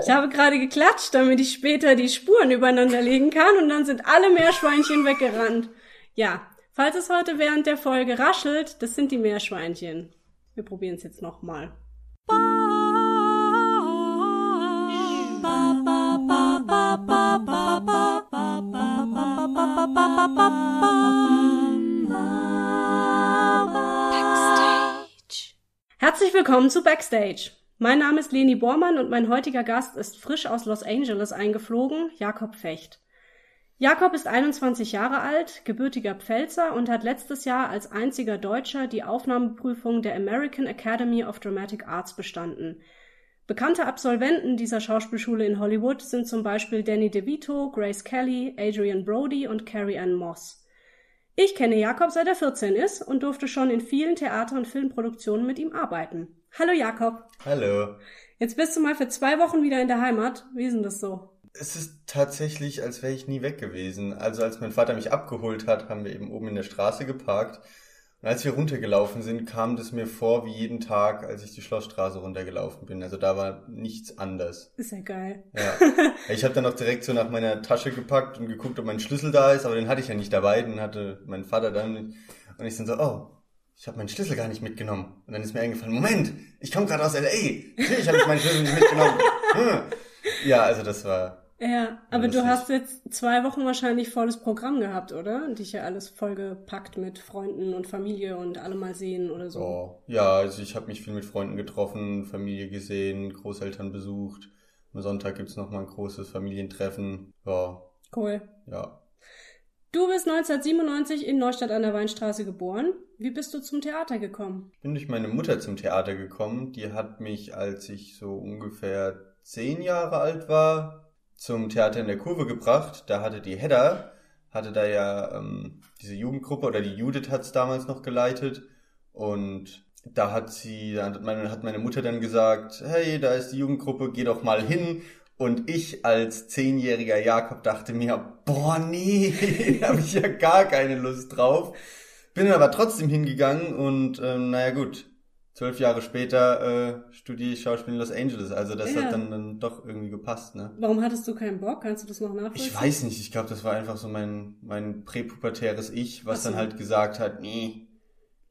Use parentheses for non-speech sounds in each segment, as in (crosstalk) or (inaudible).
Ich habe gerade geklatscht, damit ich später die Spuren übereinander legen kann und dann sind alle Meerschweinchen weggerannt. Ja, falls es heute während der Folge raschelt, das sind die Meerschweinchen. Wir probieren es jetzt nochmal. Herzlich willkommen zu Backstage. Mein Name ist Leni Bormann und mein heutiger Gast ist frisch aus Los Angeles eingeflogen, Jakob Fecht. Jakob ist 21 Jahre alt, gebürtiger Pfälzer und hat letztes Jahr als einziger Deutscher die Aufnahmeprüfung der American Academy of Dramatic Arts bestanden. Bekannte Absolventen dieser Schauspielschule in Hollywood sind zum Beispiel Danny DeVito, Grace Kelly, Adrian Brody und Carrie Ann Moss. Ich kenne Jakob seit er 14 ist und durfte schon in vielen Theater- und Filmproduktionen mit ihm arbeiten. Hallo Jakob. Hallo. Jetzt bist du mal für zwei Wochen wieder in der Heimat. Wie ist denn das so? Es ist tatsächlich, als wäre ich nie weg gewesen. Also als mein Vater mich abgeholt hat, haben wir eben oben in der Straße geparkt. Als wir runtergelaufen sind, kam das mir vor wie jeden Tag, als ich die Schlossstraße runtergelaufen bin. Also da war nichts anders. Ist ja geil. Ja. (laughs) Ich habe dann auch direkt so nach meiner Tasche gepackt und geguckt, ob mein Schlüssel da ist, aber den hatte ich ja nicht dabei. Den hatte mein Vater dann. Und ich dann so, oh, ich habe meinen Schlüssel gar nicht mitgenommen. Und dann ist mir eingefallen, Moment, ich komme gerade aus L.A. Natürlich habe ich meinen Schlüssel nicht mitgenommen. (laughs) Hm. Ja, also das war ja, aber du hast jetzt zwei Wochen wahrscheinlich volles Programm gehabt, oder? Dich ja alles vollgepackt mit Freunden und Familie und alle mal sehen oder so. Oh, ja, also ich habe mich viel mit Freunden getroffen, Familie gesehen, Großeltern besucht. Am Sonntag gibt's noch mal ein großes Familientreffen. Ja. Cool. Ja. Du bist 1997 in Neustadt an der Weinstraße geboren. Wie bist du zum Theater gekommen? Ich bin durch meine Mutter zum Theater gekommen. Die hat mich, als ich so ungefähr zehn Jahre alt war, zum Theater in der Kurve gebracht. Da hatte die Hedda, hatte da ja ähm, diese Jugendgruppe oder die Judith hat's damals noch geleitet. Und da hat sie, da hat meine, hat meine Mutter dann gesagt, hey, da ist die Jugendgruppe, geh doch mal hin. Und ich als zehnjähriger Jakob dachte mir, boah, nee, (laughs) da habe ich ja gar keine Lust drauf. Bin aber trotzdem hingegangen und ähm, naja gut, zwölf Jahre später äh, studiere ich Schauspiel in Los Angeles. Also das ja. hat dann, dann doch irgendwie gepasst, ne? Warum hattest du keinen Bock? Kannst du das noch nachvollziehen? Ich weiß nicht. Ich glaube, das war einfach so mein, mein präpubertäres Ich, was so. dann halt gesagt hat, nee,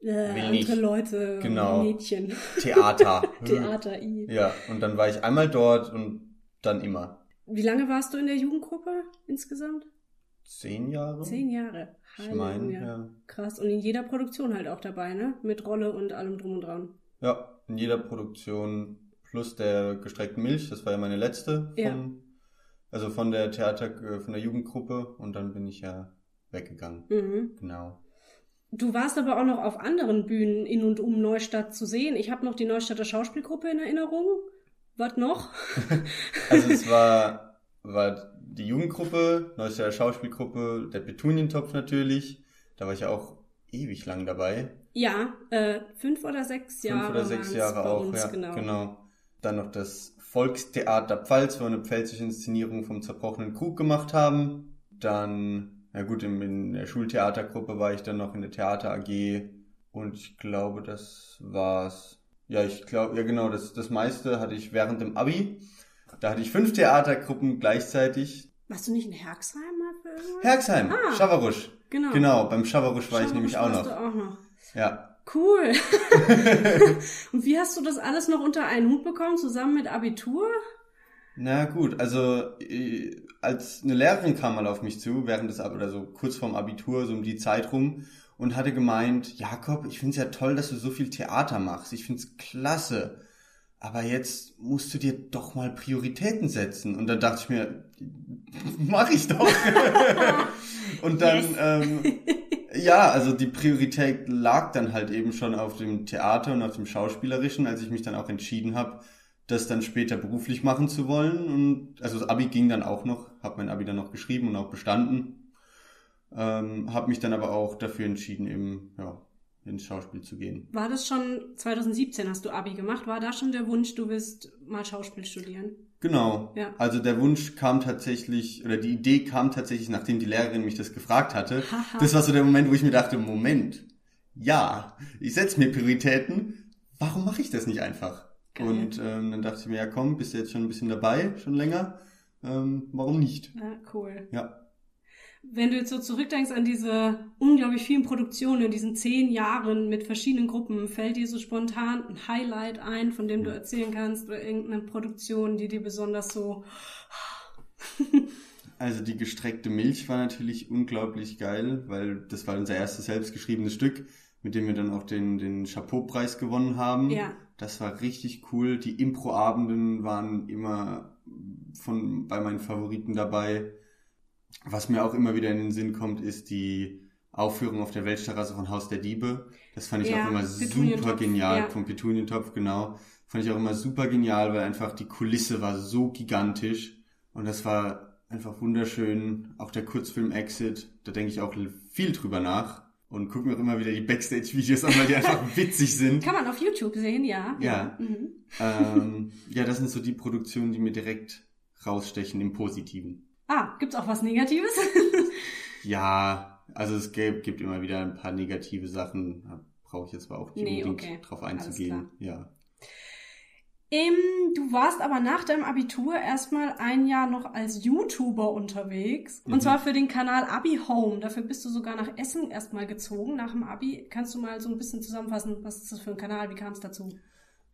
äh, will andere nicht. Leute, genau. Mädchen. Theater. (laughs) Theater, I. Ja, und dann war ich einmal dort und dann immer. Wie lange warst du in der Jugendgruppe insgesamt? Zehn Jahre. Zehn Jahre. Ich meine, ja. Krass. Und in jeder Produktion halt auch dabei, ne? Mit Rolle und allem drum und dran. Ja, in jeder Produktion plus der gestreckten Milch. Das war ja meine letzte von, ja. also von der Theater, äh, von der Jugendgruppe. Und dann bin ich ja weggegangen. Mhm. Genau. Du warst aber auch noch auf anderen Bühnen in und um Neustadt zu sehen. Ich habe noch die Neustädter Schauspielgruppe in Erinnerung. Was noch? (laughs) also es war, war die Jugendgruppe, Neustädter Schauspielgruppe, der Petunientopf natürlich. Da war ich ja auch ewig lang dabei. Ja, äh, fünf oder sechs Jahre. Fünf oder sechs Jahre auch, uns, ja, genau. genau. Dann noch das Volkstheater Pfalz, wo wir eine pfälzische Inszenierung vom zerbrochenen Krug gemacht haben. Dann, na gut, in, in der Schultheatergruppe war ich dann noch in der Theater AG und ich glaube, das war's. Ja, ich glaube, ja genau, das, das meiste hatte ich während dem Abi. Da hatte ich fünf Theatergruppen gleichzeitig. Warst du nicht in Herxheim mal für irgendwas? Herxheim, ah, Schavarusch. Genau. Genau, beim Schavarusch war ich nämlich auch noch. Du auch noch. Ja. Cool. (laughs) (laughs) Und wie hast du das alles noch unter einen Hut bekommen, zusammen mit Abitur? Na gut, also äh, als eine Lehrerin kam mal auf mich zu, während des oder so kurz vorm Abitur, so um die Zeit rum, und hatte gemeint, Jakob, ich find's ja toll, dass du so viel Theater machst. Ich find's klasse aber jetzt musst du dir doch mal Prioritäten setzen. Und dann dachte ich mir, (laughs) mach ich doch. (laughs) und dann, yes. ähm, (laughs) ja, also die Priorität lag dann halt eben schon auf dem Theater und auf dem Schauspielerischen, als ich mich dann auch entschieden habe, das dann später beruflich machen zu wollen. Und also das Abi ging dann auch noch, habe mein Abi dann noch geschrieben und auch bestanden. Ähm, habe mich dann aber auch dafür entschieden, eben ja, ins Schauspiel zu gehen. War das schon 2017 hast du Abi gemacht? War da schon der Wunsch, du willst mal Schauspiel studieren? Genau. Ja. Also der Wunsch kam tatsächlich, oder die Idee kam tatsächlich, nachdem die Lehrerin mich das gefragt hatte. das war so der Moment, wo ich mir dachte, Moment, ja, ich setze mir Prioritäten. warum mache ich das nicht einfach? Geil. Und ähm, dann dachte ich mir, ja komm, bist du jetzt schon ein bisschen dabei, schon länger, ähm, warum nicht? Ja, cool. Ja. Wenn du jetzt so zurückdenkst an diese unglaublich vielen Produktionen in diesen zehn Jahren mit verschiedenen Gruppen, fällt dir so spontan ein Highlight ein, von dem du erzählen kannst oder irgendeine Produktion, die dir besonders so... (laughs) Also die gestreckte Milch war natürlich unglaublich geil, weil das war unser erstes selbstgeschriebenes Stück, mit dem wir dann auch den, den Chapeau-Preis gewonnen haben. Ja. Das war richtig cool. Die Impro-Abenden waren immer von, bei meinen Favoriten dabei. Was mir auch immer wieder in den Sinn kommt, ist die Aufführung auf der Weltterrasse von Haus der Diebe. Das fand ich Ja, auch immer super genial. ja. Vom Petunientopf, genau. Fand ich auch immer super genial, weil einfach die Kulisse war so gigantisch. Und das war einfach wunderschön. Auch der Kurzfilm Exit, da denke ich auch viel drüber nach. Und gucke mir auch immer wieder die Backstage-Videos an, weil die einfach (laughs) witzig sind. Kann man auf YouTube sehen, ja. Ja. Mhm. ähm, ja, das sind so die Produktionen, die mir direkt rausstechen im Positiven. Ah, gibt's auch was Negatives? (laughs) Ja, also es gibt, gibt immer wieder ein paar negative Sachen. Da brauche ich jetzt aber auch nicht Nee, unbedingt okay. drauf einzugehen. Ja. Ähm, du warst aber nach deinem Abitur erstmal ein Jahr noch als YouTuber unterwegs. Und Mhm. zwar für den Kanal Abi Home. Dafür bist du sogar nach Essen erstmal gezogen, nach dem Abi. Kannst du mal so ein bisschen zusammenfassen, was ist das für ein Kanal? Wie kam es dazu?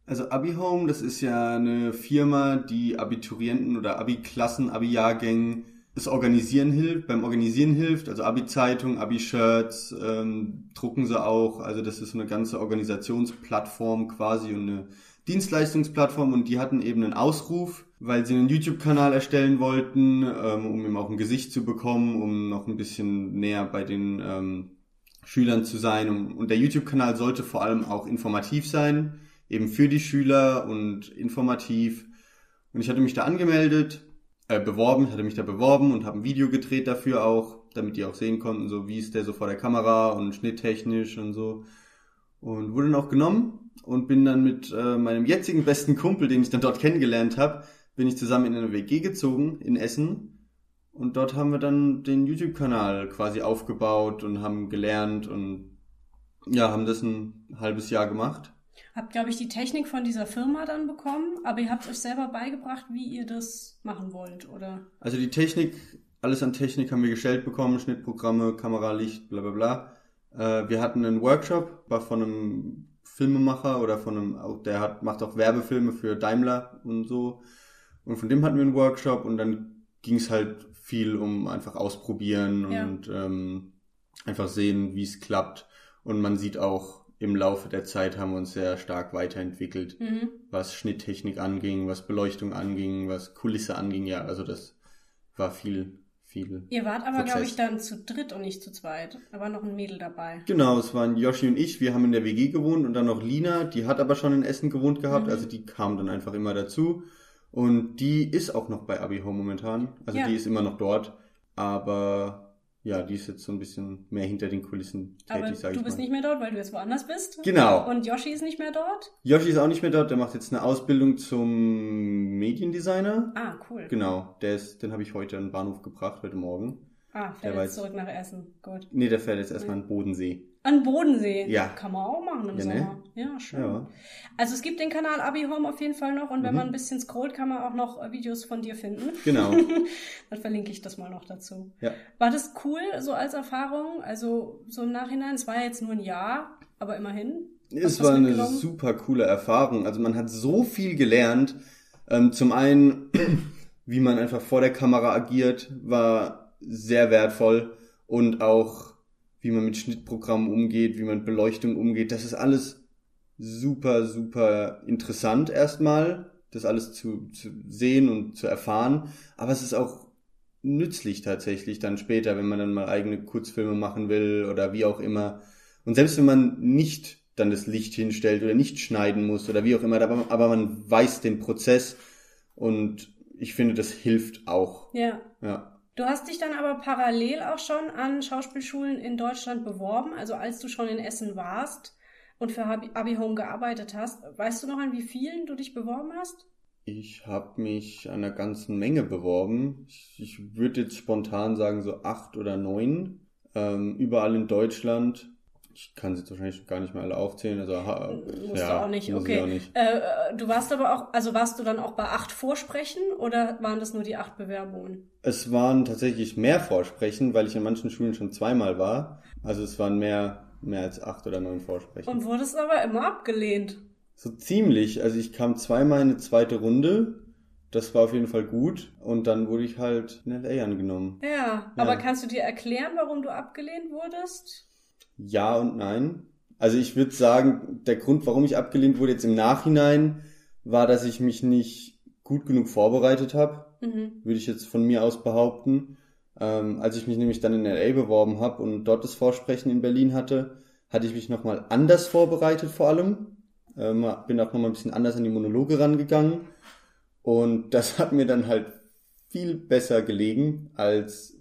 Also AbiHome, das ist ja eine Firma, die Abiturienten oder Abi-Klassen, Abi-Jahrgängen das Organisieren hilft, beim Organisieren hilft, also Abi-Zeitung, Abi-Shirts, ähm, drucken sie auch, also das ist eine ganze Organisationsplattform quasi und eine Dienstleistungsplattform. Und die hatten eben einen Ausruf, weil sie einen YouTube-Kanal erstellen wollten, ähm, um ihm auch ein Gesicht zu bekommen, um noch ein bisschen näher bei den ähm, Schülern zu sein. Und, und der YouTube-Kanal sollte vor allem auch informativ sein, eben für die Schüler und informativ. Und ich hatte mich da angemeldet, äh, beworben, ich hatte mich da beworben und habe ein Video gedreht dafür auch, damit die auch sehen konnten, so wie ist der so vor der Kamera und schnitttechnisch und so. Und wurde dann auch genommen und bin dann mit äh, meinem jetzigen besten Kumpel, den ich dann dort kennengelernt habe, bin ich zusammen in eine WG gezogen in Essen. Und dort haben wir dann den YouTube-Kanal quasi aufgebaut und haben gelernt und ja, haben das ein halbes Jahr gemacht. Habt, glaube ich, die Technik von dieser Firma dann bekommen, aber ihr habt euch selber beigebracht, wie ihr das machen wollt, oder? Also die Technik, alles an Technik haben wir gestellt bekommen, Schnittprogramme, Kamera, Licht, bla bla bla. Äh, wir hatten einen Workshop, war von einem Filmemacher oder von einem, der hat, macht auch Werbefilme für Daimler und so. Und von dem hatten wir einen Workshop und dann ging es halt viel um einfach ausprobieren Ja. und ähm, einfach sehen, wie es klappt. Und man sieht auch, im Laufe der Zeit haben wir uns sehr stark weiterentwickelt Mhm. was Schnitttechnik anging, was Beleuchtung anging, was Kulisse anging. Ja, also das war viel, viel. Ihr wart aber, glaube ich, dann zu dritt und nicht zu zweit. Da war noch ein Mädel dabei. Genau, es waren Yoshi und ich, wir haben in der WG gewohnt und dann noch Lina, die hat aber schon in Essen gewohnt gehabt, Mhm. also die kam dann einfach immer dazu. Und die ist auch noch bei Abi Home momentan. Also Ja. die ist immer noch dort. Aber ja, die ist jetzt so ein bisschen mehr hinter den Kulissen Aber tätig, sag du ich bist mal. nicht mehr dort, weil du jetzt woanders bist. Genau. Und Yoshi ist nicht mehr dort. Yoshi ist auch nicht mehr dort, der macht jetzt eine Ausbildung zum Mediendesigner. Ah, cool. Genau, der ist, den habe ich heute an den Bahnhof gebracht, heute Morgen. Ah, Der fährt war jetzt zurück nach Essen. Gut. Nee, der fährt jetzt erstmal an den Bodensee. An Bodensee. Ja. Kann man auch machen im Ja, ne? Sommer. Ja, schön. Ja. Also es gibt den Kanal Abi Home auf jeden Fall noch und wenn Mhm. man ein bisschen scrollt, kann man auch noch äh, Videos von dir finden. Genau. (laughs) Dann verlinke ich das mal noch dazu. Ja. War das cool, so als Erfahrung? Also so im Nachhinein, es war ja jetzt nur ein Jahr, aber immerhin. Es war eine super coole Erfahrung. Also man hat so viel gelernt. Ähm, zum einen, (clears throat) wie man einfach vor der Kamera agiert, war sehr wertvoll. Und auch, wie man mit Schnittprogrammen umgeht, wie man mit Beleuchtung umgeht. Das ist alles super, super interessant erstmal, das alles zu, zu sehen und zu erfahren. Aber es ist auch nützlich tatsächlich dann später, wenn man dann mal eigene Kurzfilme machen will oder wie auch immer. Und selbst wenn man nicht dann das Licht hinstellt oder nicht schneiden muss oder wie auch immer, aber, aber man weiß den Prozess und ich finde, das hilft auch. Ja. Ja. Du hast dich dann aber parallel auch schon an Schauspielschulen in Deutschland beworben, also als du schon in Essen warst und für Abi Home gearbeitet hast. Weißt du noch, an wie vielen du dich beworben hast? Ich habe mich an einer ganzen Menge beworben. Ich, ich würde jetzt spontan sagen so acht oder neun, ähm, überall in Deutschland. Ich kann sie jetzt wahrscheinlich gar nicht mehr alle aufzählen. Also, Musst ja, du auch nicht, okay. Auch nicht. Äh, du warst aber auch, also warst du dann auch bei acht Vorsprechen oder waren das nur die acht Bewerbungen? Es waren tatsächlich mehr Vorsprechen, weil ich in manchen Schulen schon zweimal war. Also es waren mehr, mehr als acht oder neun Vorsprechen. Und wurdest aber immer abgelehnt. So ziemlich. Also ich kam zweimal in eine zweite Runde. Das war auf jeden Fall gut. Und dann wurde ich halt in LA angenommen. Ja, ja. aber kannst du dir erklären, warum du abgelehnt wurdest? Ja und nein. Also ich würde sagen, der Grund, warum ich abgelehnt wurde jetzt im Nachhinein, war, dass ich mich nicht gut genug vorbereitet habe. Mhm. Würde ich jetzt von mir aus behaupten. Ähm, als ich mich nämlich dann in LA beworben habe und dort das Vorsprechen in Berlin hatte, hatte ich mich nochmal anders vorbereitet vor allem. Ähm, bin auch nochmal ein bisschen anders an die Monologe rangegangen. Und (laughs) das hat mir dann halt viel besser gelegen als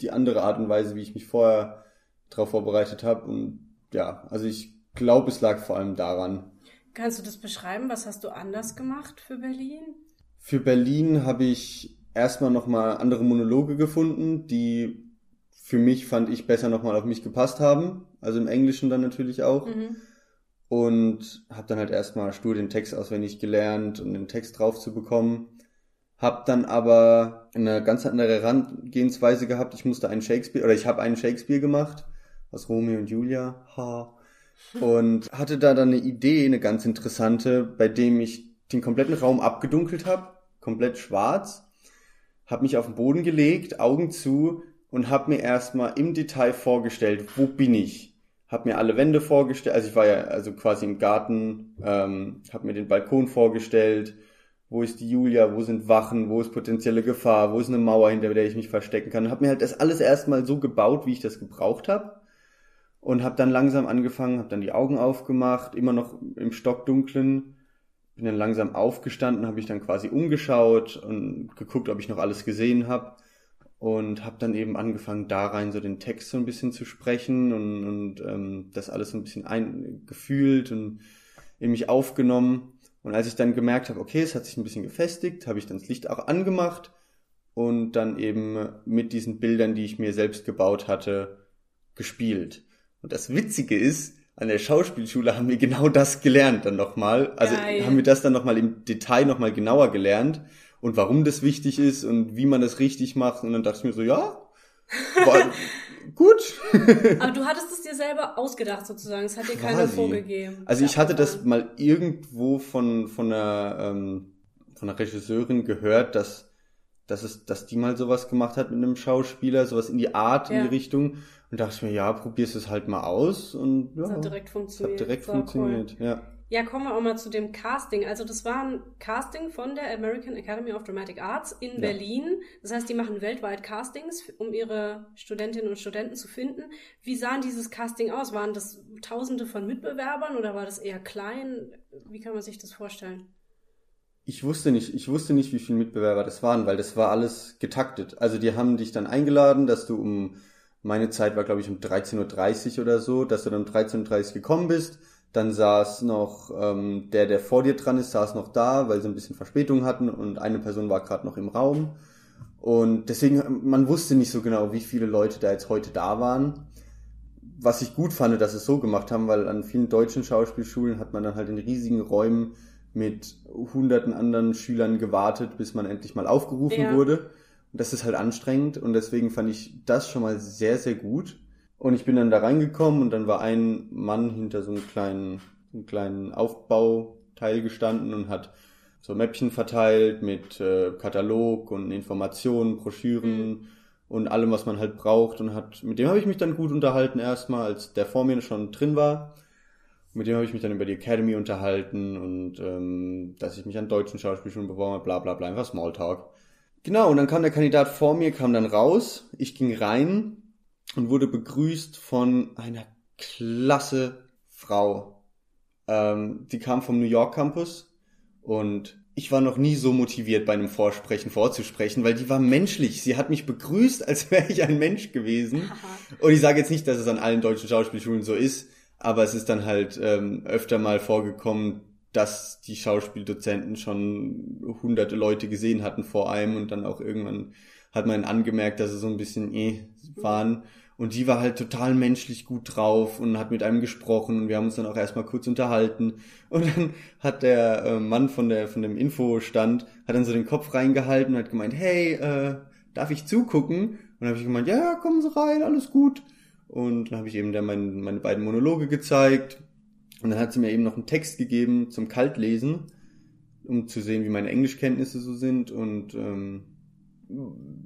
die andere Art und Weise, wie ich mich vorher darauf vorbereitet habe. Und ja, also ich glaube, es lag vor allem daran. Kannst du das beschreiben? Was hast du anders gemacht für Berlin? Für Berlin habe ich erstmal nochmal andere Monologe gefunden, die für mich, fand ich, besser nochmal auf mich gepasst haben. Also im Englischen dann natürlich auch. Mhm und habe dann halt erstmal stur den Text auswendig gelernt und den Text drauf zu bekommen. Hab dann aber eine ganz andere Herangehensweise gehabt. Ich musste einen Shakespeare, oder ich habe einen Shakespeare gemacht, aus Romeo und Julia. Ha. Und hatte da dann eine Idee, eine ganz interessante, bei dem ich den kompletten Raum abgedunkelt habe, komplett schwarz, habe mich auf den Boden gelegt, Augen zu und habe mir erstmal im Detail vorgestellt, wo bin ich? habe mir alle Wände vorgestellt, also ich war ja also quasi im Garten, ähm, habe mir den Balkon vorgestellt, wo ist die Julia, wo sind Wachen, wo ist potenzielle Gefahr, wo ist eine Mauer, hinter der ich mich verstecken kann. Habe mir halt das alles erstmal so gebaut, wie ich das gebraucht habe und habe dann langsam angefangen, habe dann die Augen aufgemacht, immer noch im Stockdunklen, bin dann langsam aufgestanden, habe ich dann quasi umgeschaut und geguckt, ob ich noch alles gesehen habe und habe dann eben angefangen, da rein so den Text so ein bisschen zu sprechen und, und ähm, das alles so ein bisschen eingefühlt und in mich aufgenommen. Und als ich dann gemerkt habe, okay, es hat sich ein bisschen gefestigt, habe ich dann das Licht auch angemacht und dann eben mit diesen Bildern, die ich mir selbst gebaut hatte, gespielt. Und das Witzige ist, an der Schauspielschule haben wir genau das gelernt dann nochmal. Also Geil. haben wir das dann nochmal im Detail nochmal genauer gelernt und warum das wichtig ist und wie man das richtig macht. Und dann dachte ich mir so, ja, (laughs) war gut. Aber du (laughs) hattest es dir selber ausgedacht sozusagen. Es hat dir keiner vorgegeben. Also ich hatte das mal irgendwo von, von einer, ähm, von einer Regisseurin gehört, dass, dass es, dass die mal sowas gemacht hat mit einem Schauspieler, sowas in die Art, ja. in die Richtung. Und dachte ich mir, ja, probierst es halt mal aus und ja. Das hat direkt funktioniert. hat direkt funktioniert, cool. ja. Ja, kommen wir auch mal zu dem Casting. Also das war ein Casting von der American Academy of Dramatic Arts in ja. Berlin. Das heißt, die machen weltweit Castings, um ihre Studentinnen und Studenten zu finden. Wie sahen dieses Casting aus? Waren das Tausende von Mitbewerbern oder war das eher klein? Wie kann man sich das vorstellen? Ich wusste nicht, ich wusste nicht, wie viele Mitbewerber das waren, weil das war alles getaktet. Also die haben dich dann eingeladen, dass du um, meine Zeit war glaube ich um 13.30 Uhr oder so, dass du dann um 13.30 Uhr gekommen bist dann saß noch ähm, der, der vor dir dran ist, saß noch da, weil sie ein bisschen Verspätung hatten und eine Person war gerade noch im Raum. Und deswegen, man wusste nicht so genau, wie viele Leute da jetzt heute da waren. Was ich gut fand, dass sie es so gemacht haben, weil an vielen deutschen Schauspielschulen hat man dann halt in riesigen Räumen mit hunderten anderen Schülern gewartet, bis man endlich mal aufgerufen ja. wurde. Und das ist halt anstrengend und deswegen fand ich das schon mal sehr, sehr gut. Und ich bin dann da reingekommen und dann war ein Mann hinter so einem kleinen, so einem kleinen Aufbauteil gestanden und hat so Mäppchen verteilt mit äh, Katalog und Informationen, Broschüren mhm. und allem, was man halt braucht. Und hat, mit dem habe ich mich dann gut unterhalten erstmal, als der vor mir schon drin war. Mit dem habe ich mich dann über die Academy unterhalten und ähm, dass ich mich an deutschen Schauspielschulen beworben habe, bla bla bla, einfach Smalltalk. Genau, und dann kam der Kandidat vor mir, kam dann raus, ich ging rein und wurde begrüßt von einer klasse Frau. Ähm, die kam vom New York Campus und ich war noch nie so motiviert, bei einem Vorsprechen vorzusprechen, weil die war menschlich. Sie hat mich begrüßt, als (laughs) wäre ich ein Mensch gewesen. Und ich sage jetzt nicht, dass es an allen deutschen Schauspielschulen so ist, aber es ist dann halt ähm, öfter mal vorgekommen, dass die Schauspieldozenten schon hunderte Leute gesehen hatten vor einem und dann auch irgendwann hat man angemerkt, dass sie so ein bisschen eh waren Und die war halt total menschlich gut drauf und hat mit einem gesprochen und wir haben uns dann auch erstmal kurz unterhalten. Und dann hat der äh, Mann von der von dem Infostand hat dann so den Kopf reingehalten und hat gemeint, hey, äh, darf ich zugucken? Und dann habe ich gemeint, ja, ja, kommen Sie rein, alles gut. Und dann habe ich eben dann mein, meine beiden Monologe gezeigt. Und dann hat sie mir eben noch einen Text gegeben zum Kaltlesen, um zu sehen, wie meine Englischkenntnisse so sind. Und ähm,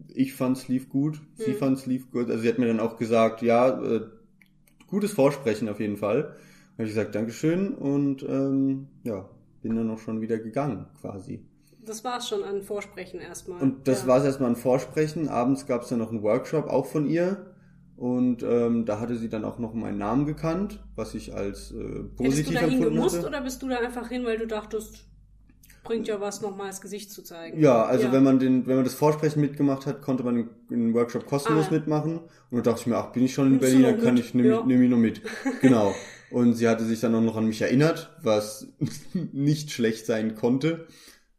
ich fand's lief gut, sie Mhm. fand's lief gut. Also sie hat mir dann auch gesagt, ja, äh, gutes Vorsprechen auf jeden Fall. Dann habe ich gesagt, Dankeschön und ähm, ja, bin dann auch schon wieder gegangen quasi. Das war's schon an Vorsprechen erstmal. Und das ja. war es erstmal ein Vorsprechen. Abends gab es dann noch einen Workshop, auch von ihr. Und ähm, da hatte sie dann auch noch meinen Namen gekannt, was ich als äh, Hättest du positiv da empfunden hingemusst hatte. oder bist du da einfach hin, weil du dachtest, bringt ja was, nochmal das Gesicht zu zeigen? Ja, also Ja. wenn man den, wenn man das Vorsprechen mitgemacht hat, konnte man den, Workshop kostenlos Ah, mitmachen. Und da dachte ich mir, ach, bin ich schon in du Berlin, dann kann mit? ich, nehme Ja. nehm ich noch mit. (laughs) Genau. Und sie hatte sich dann auch noch an mich erinnert, was (laughs) nicht schlecht sein konnte.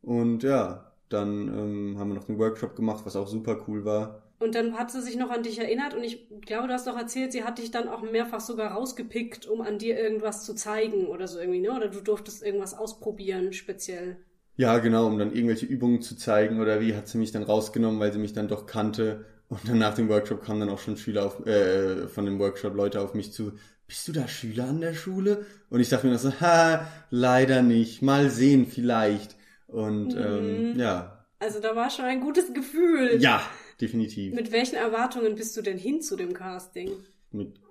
Und ja, dann ähm, haben wir noch den Workshop gemacht, was auch super cool war. Und dann hat sie sich noch an dich erinnert und ich glaube, du hast doch erzählt, sie hat dich dann auch mehrfach sogar rausgepickt, um an dir irgendwas zu zeigen oder so irgendwie, ne? Oder du durftest irgendwas ausprobieren, speziell. Ja, genau, um dann irgendwelche Übungen zu zeigen oder wie hat sie mich dann rausgenommen, weil sie mich dann doch kannte. Und dann nach dem Workshop kamen dann auch schon Schüler auf, äh, von dem Workshop Leute auf mich zu. Bist du da Schüler an der Schule? Und ich dachte mir noch so, (laughs) ha, leider nicht. Mal sehen vielleicht. Und ähm, Mhm. ja, Also da war schon ein gutes Gefühl. ja, definitiv. Mit, Mit welchen Erwartungen bist du denn hin zu dem Casting?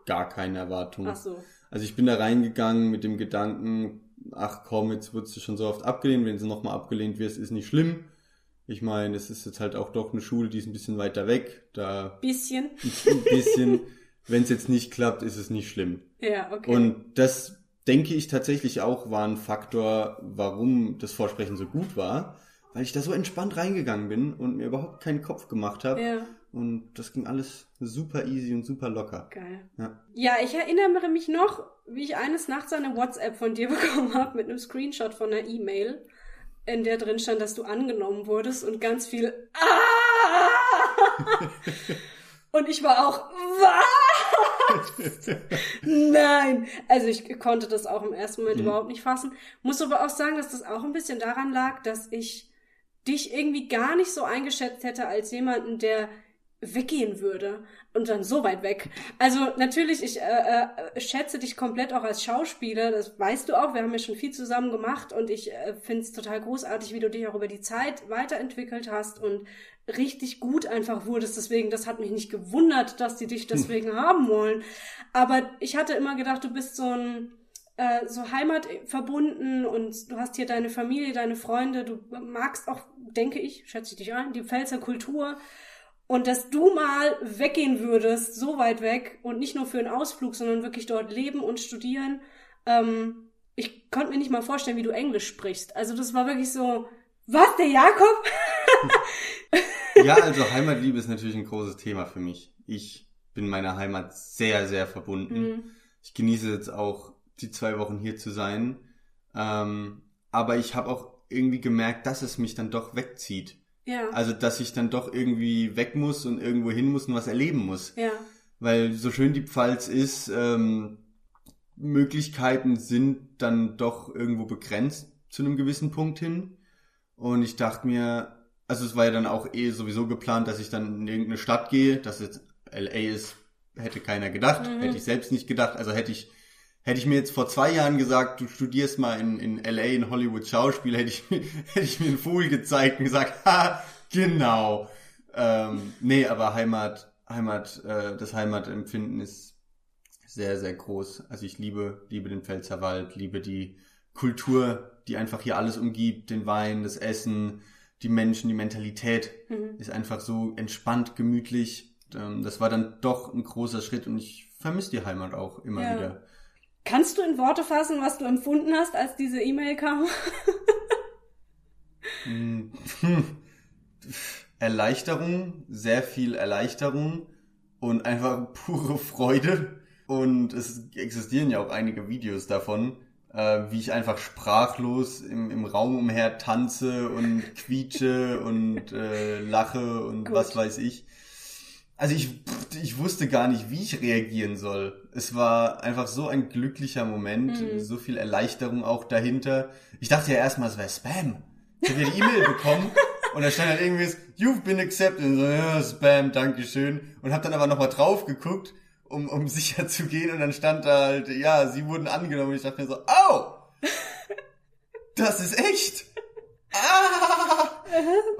gar keinen Erwartungen. Ach so. Also ich bin da reingegangen mit dem Gedanken, ach komm, jetzt wurdest du schon so oft abgelehnt, wenn du nochmal abgelehnt wirst, ist nicht schlimm. Ich meine, es ist jetzt halt auch doch eine Schule, die ist ein bisschen weiter weg. Da Bisschen. ein bisschen, (laughs) wenn es jetzt nicht klappt, ist es nicht schlimm. Ja, okay. Und das denke ich tatsächlich auch war ein Faktor, warum das Vorsprechen so gut war, weil ich da so entspannt reingegangen bin und mir überhaupt keinen Kopf gemacht habe. ja, Und das ging alles super easy und super locker. geil. Ja. Ja, ich erinnere mich noch, wie ich eines Nachts eine WhatsApp von dir (laughs) bekommen habe mit einem Screenshot von einer E-Mail, in der drin stand, dass du angenommen wurdest und ganz viel (laughs) Ah! Und ich war auch was? (laughs) Nein. Also ich konnte das auch im ersten Moment Mhm. überhaupt nicht fassen. Muss aber auch sagen, dass das auch ein bisschen daran lag, dass ich dich irgendwie gar nicht so eingeschätzt hätte als jemanden, der weggehen würde und dann so weit weg. Also natürlich, ich äh, äh, schätze dich komplett auch als Schauspieler, das weißt du auch, wir haben ja schon viel zusammen gemacht und ich äh, finde es total großartig, wie du dich auch über die Zeit weiterentwickelt hast und richtig gut einfach wurdest. Deswegen, das hat mich nicht gewundert, dass die dich deswegen haben wollen. Aber ich hatte immer gedacht, du bist so ein äh, so heimatverbunden und du hast hier deine Familie, deine Freunde, du magst auch, denke ich, schätze ich dich ein, die Pfälzer Kultur. Und dass du mal weggehen würdest, so weit weg und nicht nur für einen Ausflug, sondern wirklich dort leben und studieren. Ähm, ich konnte mir nicht mal vorstellen, wie du Englisch sprichst. Also das war wirklich so, was, der Jakob? (laughs) Ja, also (laughs) Heimatliebe ist natürlich ein großes Thema für mich. Ich bin meiner Heimat sehr, sehr verbunden. Mhm. Ich genieße jetzt auch die zwei Wochen hier zu sein. Ähm, aber ich habe auch irgendwie gemerkt, dass es mich dann doch wegzieht. Ja, Also, dass ich dann doch irgendwie weg muss und irgendwo hin muss und was erleben muss. ja, Weil so schön die Pfalz ist, ähm, Möglichkeiten sind dann doch irgendwo begrenzt zu einem gewissen Punkt hin. Und ich dachte mir, also es war ja dann auch eh sowieso geplant, dass ich dann in irgendeine Stadt gehe, dass jetzt LA ist, hätte keiner gedacht, Mhm. hätte ich selbst nicht gedacht. Also hätte ich, hätte ich mir jetzt vor zwei Jahren gesagt, du studierst mal in, in LA in Hollywood Schauspiel, hätte ich, (laughs) hätte ich mir einen Fool gezeigt und gesagt, (laughs) ha, genau. Ähm, nee, aber Heimat, Heimat, äh, das Heimatempfinden ist sehr, sehr groß. Also ich liebe, liebe den Pfälzerwald, liebe die Kultur, die einfach hier alles umgibt, den Wein, das Essen, die Menschen, die Mentalität mhm. ist einfach so entspannt, gemütlich. Ähm, Das war dann doch ein großer Schritt und ich vermisse die Heimat auch immer Ja. wieder. Kannst du in Worte fassen, was du empfunden hast, als diese E-Mail kam? (laughs) Erleichterung, sehr viel Erleichterung und einfach pure Freude. Und es existieren ja auch einige Videos davon, äh, wie ich einfach sprachlos im, im Raum umher tanze und quietsche und äh, lache und Gut. was weiß ich. Also ich, ich wusste gar nicht, wie ich reagieren soll. Es war einfach so ein glücklicher Moment, Mhm. so viel Erleichterung auch dahinter. Ich dachte ja erstmal, es wäre Spam. Ich habe ja die E-Mail bekommen und da stand halt irgendwie, you've been accepted. Und so, ja, Spam, Dankeschön. Und habe dann aber nochmal drauf geguckt, um, um (laughs) sicher zu gehen und dann stand da halt, ja, sie wurden angenommen. Und ich dachte mir so, au! Das ist echt! Ah!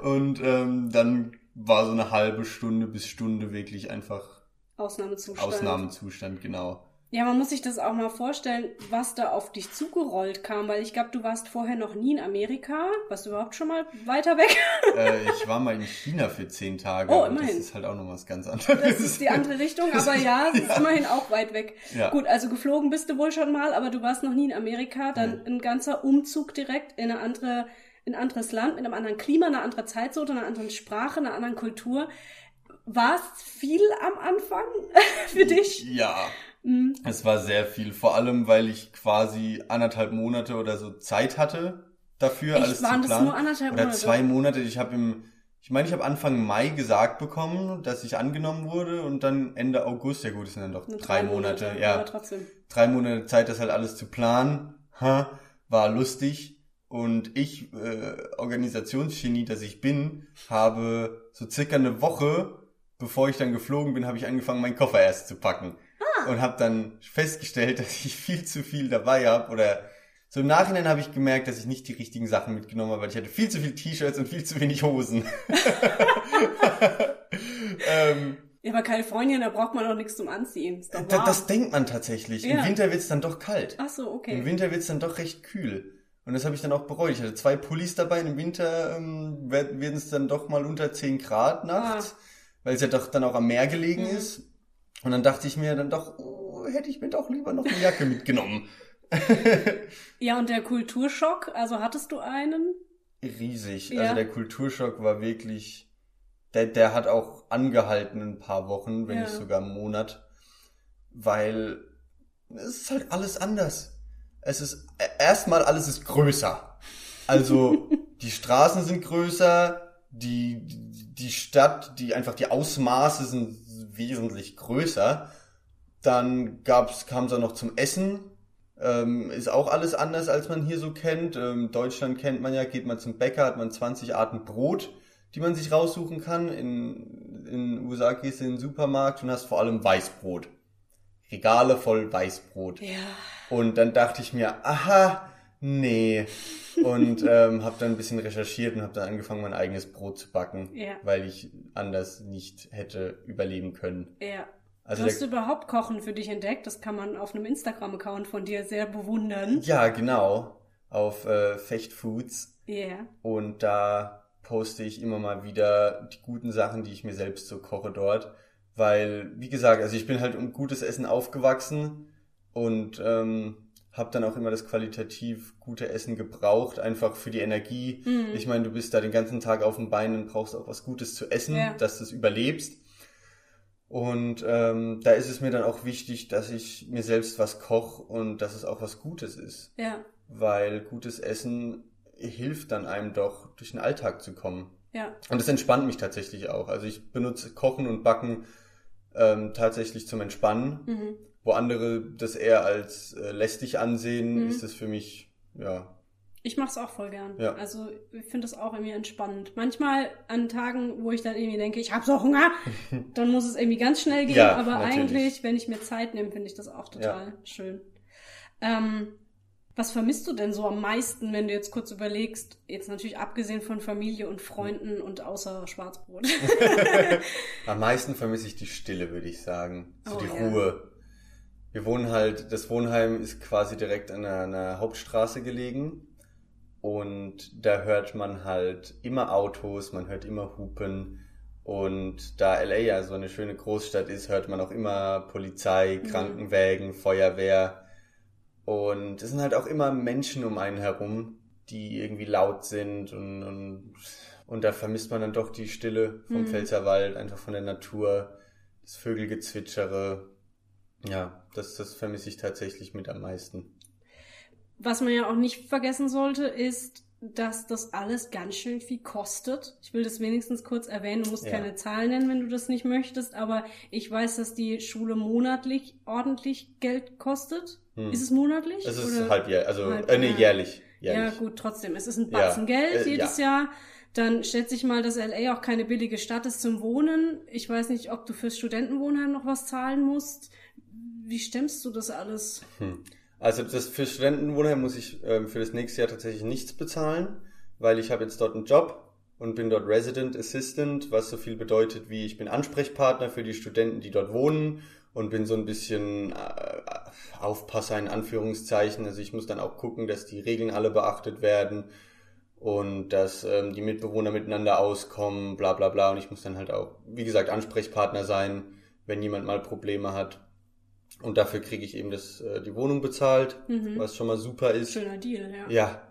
(laughs) Und ähm, dann war so eine halbe Stunde bis Stunde wirklich einfach Ausnahmezustand. Ausnahmezustand, genau. Ja, man muss sich das auch mal vorstellen, was da auf dich zugerollt kam, weil ich glaube, du warst vorher noch nie in Amerika. Warst du überhaupt schon mal weiter weg? äh, (laughs) ich war mal in China für zehn Tage. Oh, immerhin. Das ist halt auch noch was ganz anderes. Das ist die andere Richtung, aber ja, es (laughs) ist immerhin auch weit weg. Ja. Gut, also geflogen bist du wohl schon mal, aber du warst noch nie in Amerika. Dann Nee. ein ganzer Umzug direkt in eine andere, in ein anderes Land, mit einem anderen Klima, einer anderen Zeitzone, einer anderen Sprache, einer anderen Kultur. War es viel am Anfang (laughs) für dich? Ja, Mhm. es war sehr viel. Vor allem, weil ich quasi anderthalb Monate oder so Zeit hatte dafür, Echt? alles Waren zu das planen. nur anderthalb oder Monate? zwei Monate. Ich habe im, ich meine, ich habe Anfang Mai gesagt bekommen, dass ich angenommen wurde und dann Ende August, ja gut, das sind dann doch Nur drei, Monate, ja. Aber trotzdem. drei Monate Zeit, das halt alles zu planen. Ha, war lustig. Und ich, äh, Organisationsgenie, das ich bin, habe so circa eine Woche, bevor ich dann geflogen bin, habe ich angefangen, meinen Koffer erst zu packen. Und habe dann festgestellt, (laughs) dass ich viel zu viel dabei habe. Oder so im Nachhinein habe ich gemerkt, dass ich nicht die richtigen Sachen mitgenommen habe, weil ich hatte viel zu viel T-Shirts und viel zu wenig Hosen. (laughs) ähm, Ja, aber Kalifornien, da braucht man doch nichts zum Anziehen. Ist doch da, das denkt man tatsächlich. Ja. Im Winter wird's dann doch kalt. Ach so, okay. Im Winter wird's dann doch recht kühl. Und das habe ich dann auch bereut. Ich hatte zwei Pullis dabei. Im Winter ähm, werden es dann doch mal unter 10 Grad nachts, weil es ja doch dann auch am Meer gelegen. Mhm. ist. Und dann dachte ich mir dann doch, oh, hätte ich mir doch lieber noch eine Jacke mitgenommen. (laughs) Ja, und der Kulturschock, also hattest du einen? Riesig. Ja. Also der Kulturschock war wirklich, der, der hat auch angehalten ein paar Wochen, wenn Ja. nicht sogar einen Monat, weil es ist halt alles anders. Es ist äh, erstmal alles ist größer. Also (laughs) die Straßen sind größer, die die Stadt, die einfach die Ausmaße sind wesentlich größer. Dann gab's kam es auch noch zum Essen. Ähm, ist auch alles anders, als man hier so kennt. Ähm, Deutschland kennt man ja, geht man zum Bäcker, hat man 20 Arten Brot, die man sich raussuchen kann. In, in den USA gehst du in den Supermarkt und hast vor allem Weißbrot. Regale voll Weißbrot. Ja. Und dann dachte ich mir, aha, nee. Und ähm, habe dann ein bisschen recherchiert und habe dann angefangen, mein eigenes Brot zu backen, Ja. weil ich anders nicht hätte überleben können. Ja. Also Hast du der, überhaupt Kochen für dich entdeckt? Das kann man auf einem Instagram-Account von dir sehr bewundern. ja, genau, auf äh, Fechtfoods. Ja. Und da poste ich immer mal wieder die guten Sachen, die ich mir selbst so koche dort. Weil, wie gesagt, also ich bin halt um gutes Essen aufgewachsen und ähm, habe dann auch immer das qualitativ gute Essen gebraucht, einfach für die Energie. Mhm. Ich meine, du bist da den ganzen Tag auf den Beinen und brauchst auch was Gutes zu essen, Ja. dass du es überlebst. Und ähm, da ist es mir dann auch wichtig, dass ich mir selbst was koche und dass es auch was Gutes ist Ja. weil gutes Essen hilft dann einem doch, durch den Alltag zu kommen. Ja. Und es entspannt mich tatsächlich auch. Also ich benutze Kochen und Backen ähm, tatsächlich zum Entspannen. Mhm. Wo andere das eher als äh, lästig ansehen, Mhm. ist es für mich, ja, Ich mach's auch voll gern. Ja. Also ich finde das auch irgendwie entspannend. Manchmal an Tagen, wo ich dann irgendwie denke, ich habe so Hunger, (laughs) dann muss es irgendwie ganz schnell gehen. Ja, aber natürlich. eigentlich, wenn ich mir Zeit nehme, finde ich das auch total schön. Ähm, was vermisst du denn so am meisten, wenn du jetzt kurz überlegst, jetzt natürlich abgesehen von Familie und Freunden und außer Schwarzbrot? (laughs) (laughs) Am meisten vermisse ich die Stille, würde ich sagen. So Oh, die ja. Ruhe. Wir wohnen halt, das Wohnheim ist quasi direkt an einer, einer Hauptstraße gelegen. Und da hört man halt immer Autos, man hört immer Hupen. Und da LA ja so eine schöne Großstadt ist, hört man auch immer Polizei, Mhm. Krankenwägen, Feuerwehr. Und es sind halt auch immer Menschen um einen herum, die irgendwie laut sind und, und, und da vermisst man dann doch die Stille vom Mhm. Pfälzerwald, einfach von der Natur, das Vögelgezwitschere. Ja, das, das vermisse ich tatsächlich mit am meisten. Was man ja auch nicht vergessen sollte, ist, dass das alles ganz schön viel kostet. Ich will das wenigstens kurz erwähnen. Du musst Ja. keine Zahlen nennen, wenn du das nicht möchtest, aber ich weiß, dass die Schule monatlich ordentlich Geld kostet. Hm. Ist es monatlich? Es ist oder? halbjährlich, also Halb- äh, nee, ja. jährlich. Ja, jährlich. gut, trotzdem. Es ist ein Ja, Batzen Geld äh, jedes Jahr. Dann schätze ich mal, dass LA auch keine billige Stadt ist zum Wohnen. Ich weiß nicht, ob du fürs Studentenwohnheim noch was zahlen musst. Wie stemmst du das alles? Hm. Also das für Studentenwohnheim muss ich ähm, für das nächste Jahr tatsächlich nichts bezahlen, weil ich habe jetzt dort einen Job und bin dort Resident Assistant, was so viel bedeutet wie ich bin Ansprechpartner für die Studenten, die dort wohnen und bin so ein bisschen äh, Aufpasser in Anführungszeichen. Also ich muss dann auch gucken, dass die Regeln alle beachtet werden und dass ähm, die Mitbewohner miteinander auskommen, bla bla bla. Und ich muss dann halt auch, wie gesagt, Ansprechpartner sein, wenn jemand mal Probleme hat. Und dafür kriege ich eben das, äh, die Wohnung bezahlt, Mhm. was schon mal super ist. Schöner Deal, ja. Ja.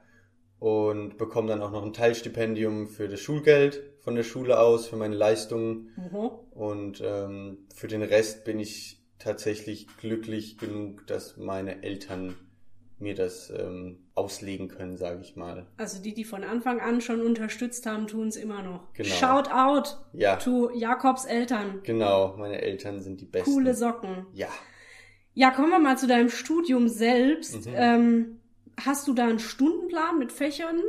Und bekomme dann auch noch ein Teilstipendium für das Schulgeld von der Schule aus, für meine Leistungen. Mhm. Und ähm, für den Rest bin ich tatsächlich glücklich genug, dass meine Eltern mir das ähm, auslegen können, sage ich mal. Also die, die von Anfang an schon unterstützt haben, tun es immer noch. Genau. Shout out Ja, to Jakobs Eltern. genau, meine Eltern sind die besten. Coole Socken. Ja. Ja, kommen wir mal zu deinem Studium selbst. Mhm. Ähm, hast du da einen Stundenplan mit Fächern,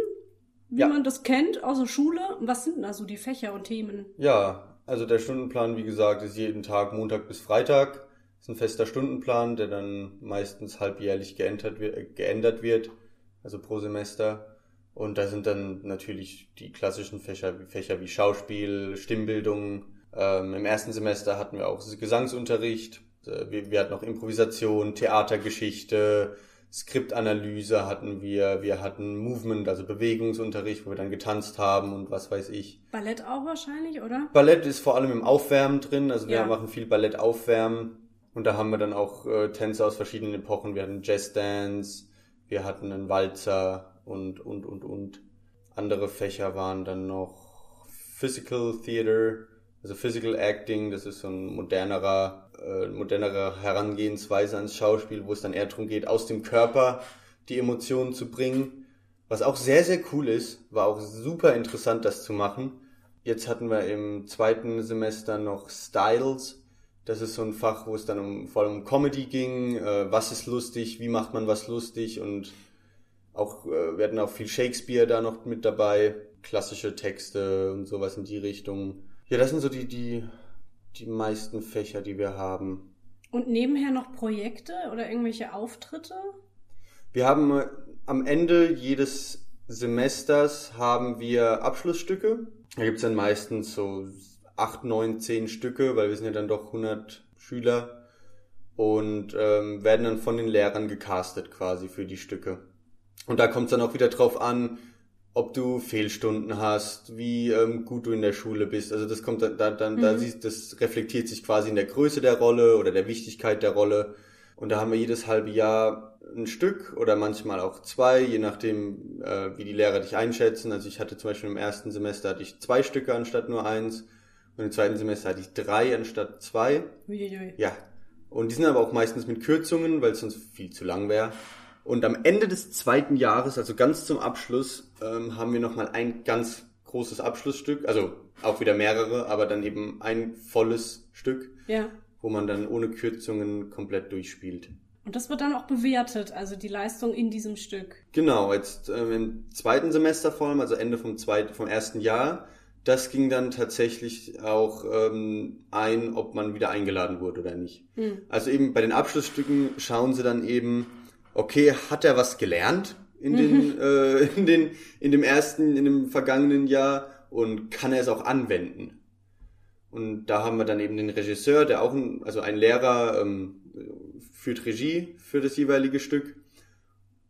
wie Ja. man das kennt aus der Schule? Was sind denn da so die Fächer und Themen? Ja, also der Stundenplan, wie gesagt, ist jeden Tag Montag bis Freitag. Ist ein fester Stundenplan, der dann meistens halbjährlich geändert wird, äh, geändert wird, also pro Semester. Und da sind dann natürlich die klassischen Fächer, wie Fächer wie Schauspiel, Stimmbildung. Ähm, Im ersten Semester hatten wir auch Gesangsunterricht. Äh, Wir, wir hatten auch Improvisation, Theatergeschichte, Skriptanalyse hatten wir. Wir hatten Movement, also Bewegungsunterricht, wo wir dann getanzt haben und was weiß ich. Ballett auch wahrscheinlich, oder? Ballett ist vor allem im Aufwärmen drin, also wir Ja. machen viel Ballett aufwärmen und da haben wir dann auch äh, Tänze aus verschiedenen Epochen. Wir hatten Jazzdance, wir hatten einen Walzer und und und und andere Fächer waren dann noch Physical Theater, also Physical Acting, das ist so ein modernerer äh, modernere Herangehensweise ans Schauspiel, wo es dann eher darum geht, aus dem Körper die Emotionen zu bringen. Was auch sehr, sehr cool ist, war auch super interessant, das zu machen. Jetzt hatten wir im zweiten Semester noch Styles. Das ist so ein Fach, wo es dann um, vor allem um Comedy ging. Äh, was ist lustig? Wie macht man was lustig? Und auch, äh, wir hatten auch viel Shakespeare da noch mit dabei. Klassische Texte und sowas in die Richtung. Ja, das sind so die, die, die meisten Fächer, die wir haben. Und nebenher noch Projekte oder irgendwelche Auftritte? Wir haben äh, am Ende jedes Semesters haben wir Abschlussstücke. Da gibt's dann meistens so acht, neun, zehn Stücke, weil wir sind ja dann doch 100 Schüler und ähm, werden dann von den Lehrern gecastet quasi für die Stücke. Und da kommt es dann auch wieder drauf an, ob du Fehlstunden hast, wie ähm, gut du in der Schule bist. Also das kommt dann, da, dann, da Mhm. siehst, das reflektiert sich quasi in der Größe der Rolle oder der Wichtigkeit der Rolle. Und da haben wir jedes halbe Jahr ein Stück oder manchmal auch zwei, je nachdem, äh, wie die Lehrer dich einschätzen. Also ich hatte zum Beispiel im ersten Semester hatte ich zwei Stücke anstatt nur eins und im zweiten Semester hatte ich drei anstatt zwei. Uiuiui. Ja. Und die sind aber auch meistens mit Kürzungen, weil es sonst viel zu lang wäre. Und am Ende des zweiten Jahres, also ganz zum Abschluss, ähm, haben wir nochmal ein ganz großes Abschlussstück, also auch wieder mehrere, aber dann eben ein volles Stück, Ja. wo man dann ohne Kürzungen komplett durchspielt. Und das wird dann auch bewertet, also die Leistung in diesem Stück. Genau, jetzt ähm, im zweiten Semester vor allem, also Ende vom zweiten, vom ersten Jahr, das ging dann tatsächlich auch ähm, ein, ob man wieder eingeladen wurde oder nicht. Hm. Also eben bei den Abschlussstücken schauen sie dann eben, okay, hat er was gelernt in den, (laughs) äh, in den, in dem ersten, in dem vergangenen Jahr und kann er es auch anwenden? Und da haben wir dann eben den Regisseur, der auch, ein, also ein Lehrer, ähm, führt Regie für das jeweilige Stück.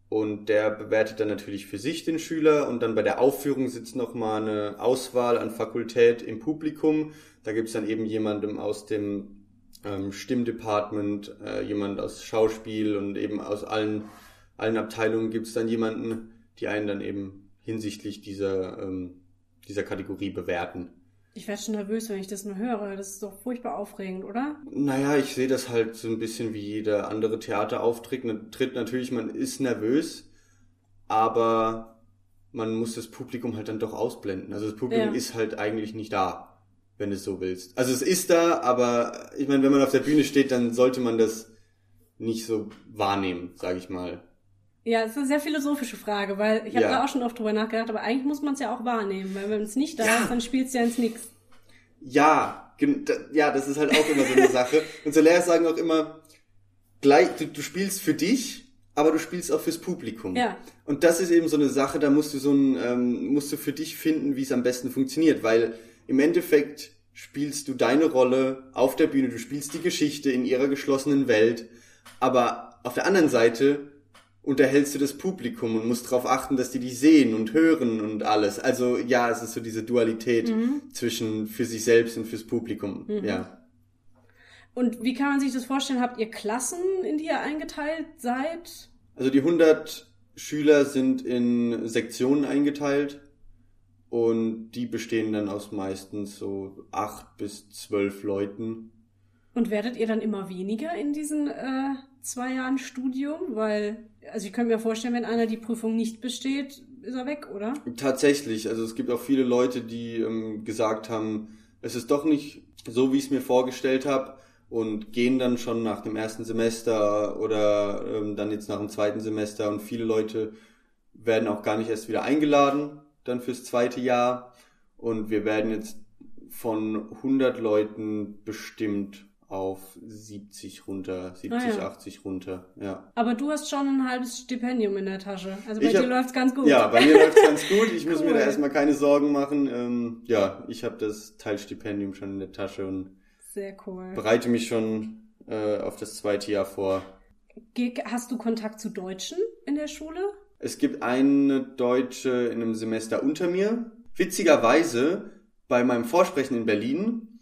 Und der bewertet dann natürlich für sich den Schüler und dann bei der Aufführung sitzt nochmal eine Auswahl an Fakultät im Publikum. Da gibt's dann eben jemandem aus dem ähm, Stimmdepartment, äh, jemand aus Schauspiel und eben aus allen, allen Abteilungen gibt's dann jemanden, die einen dann eben hinsichtlich dieser, ähm, dieser Kategorie bewerten. Ich werde schon nervös, wenn ich das nur höre. Das ist doch furchtbar aufregend, oder? Naja, ich sehe das halt so ein bisschen wie jeder andere Theaterauftritt. Natürlich, man ist nervös, aber man muss das Publikum halt dann doch ausblenden. Also das Publikum Ja. ist halt eigentlich nicht da, wenn du es so willst. Also es ist da, aber ich meine, wenn man auf der Bühne steht, dann sollte man das nicht so wahrnehmen, sage ich mal. Ja, es ist eine sehr philosophische Frage, weil ich habe Ja. da auch schon oft drüber nachgedacht, aber eigentlich muss man es ja auch wahrnehmen, weil wenn es nicht da Ja. ist, dann spielt es ja ins Nix. Ja, ja, das ist halt auch immer so eine (laughs) Sache. Unsere Lehrer sagen auch immer, gleich, du, du spielst für dich, aber du spielst auch fürs Publikum. Ja. Und das ist eben so eine Sache, da musst du so ein, ähm, musst du für dich finden, wie es am besten funktioniert, weil im Endeffekt spielst du deine Rolle auf der Bühne, du spielst die Geschichte in ihrer geschlossenen Welt, aber auf der anderen Seite unterhältst du das Publikum und musst darauf achten, dass die dich sehen und hören und alles. Also ja, es ist so diese Dualität zwischen für sich selbst und fürs Publikum. Ja. Und wie kann man sich das vorstellen? Habt ihr Klassen, in die ihr eingeteilt seid? Also die 100 Schüler sind in Sektionen eingeteilt und die bestehen dann aus meistens so acht bis zwölf Leuten. Und werdet ihr dann immer weniger in diesen äh, zwei Jahren Studium? Weil, also ich könnte mir vorstellen, wenn einer die Prüfung nicht besteht, ist er weg, oder? Tatsächlich, also es gibt auch viele Leute, die ähm, gesagt haben, es ist doch nicht so, wie ich es mir vorgestellt habe und gehen dann schon nach dem ersten Semester oder ähm, dann jetzt nach dem zweiten Semester und viele Leute werden auch gar nicht erst wieder eingeladen dann fürs zweite Jahr und wir werden jetzt von 100 Leuten bestimmt auf 70 runter, 70, Ah, ja. 80 runter, ja. Aber du hast schon ein halbes Stipendium in der Tasche. Also bei Ich dir läuft's ganz gut. Ja, bei mir läuft's ganz gut. Ich muss mir Cool. da erstmal keine Sorgen machen. Ähm, ja, ich habe das Teilstipendium schon in der Tasche und Sehr cool. bereite mich schon äh, auf das zweite Jahr vor. Hast du Kontakt zu Deutschen in der Schule? Es gibt eine Deutsche in einem Semester unter mir. Witzigerweise, bei meinem Vorsprechen in Berlin,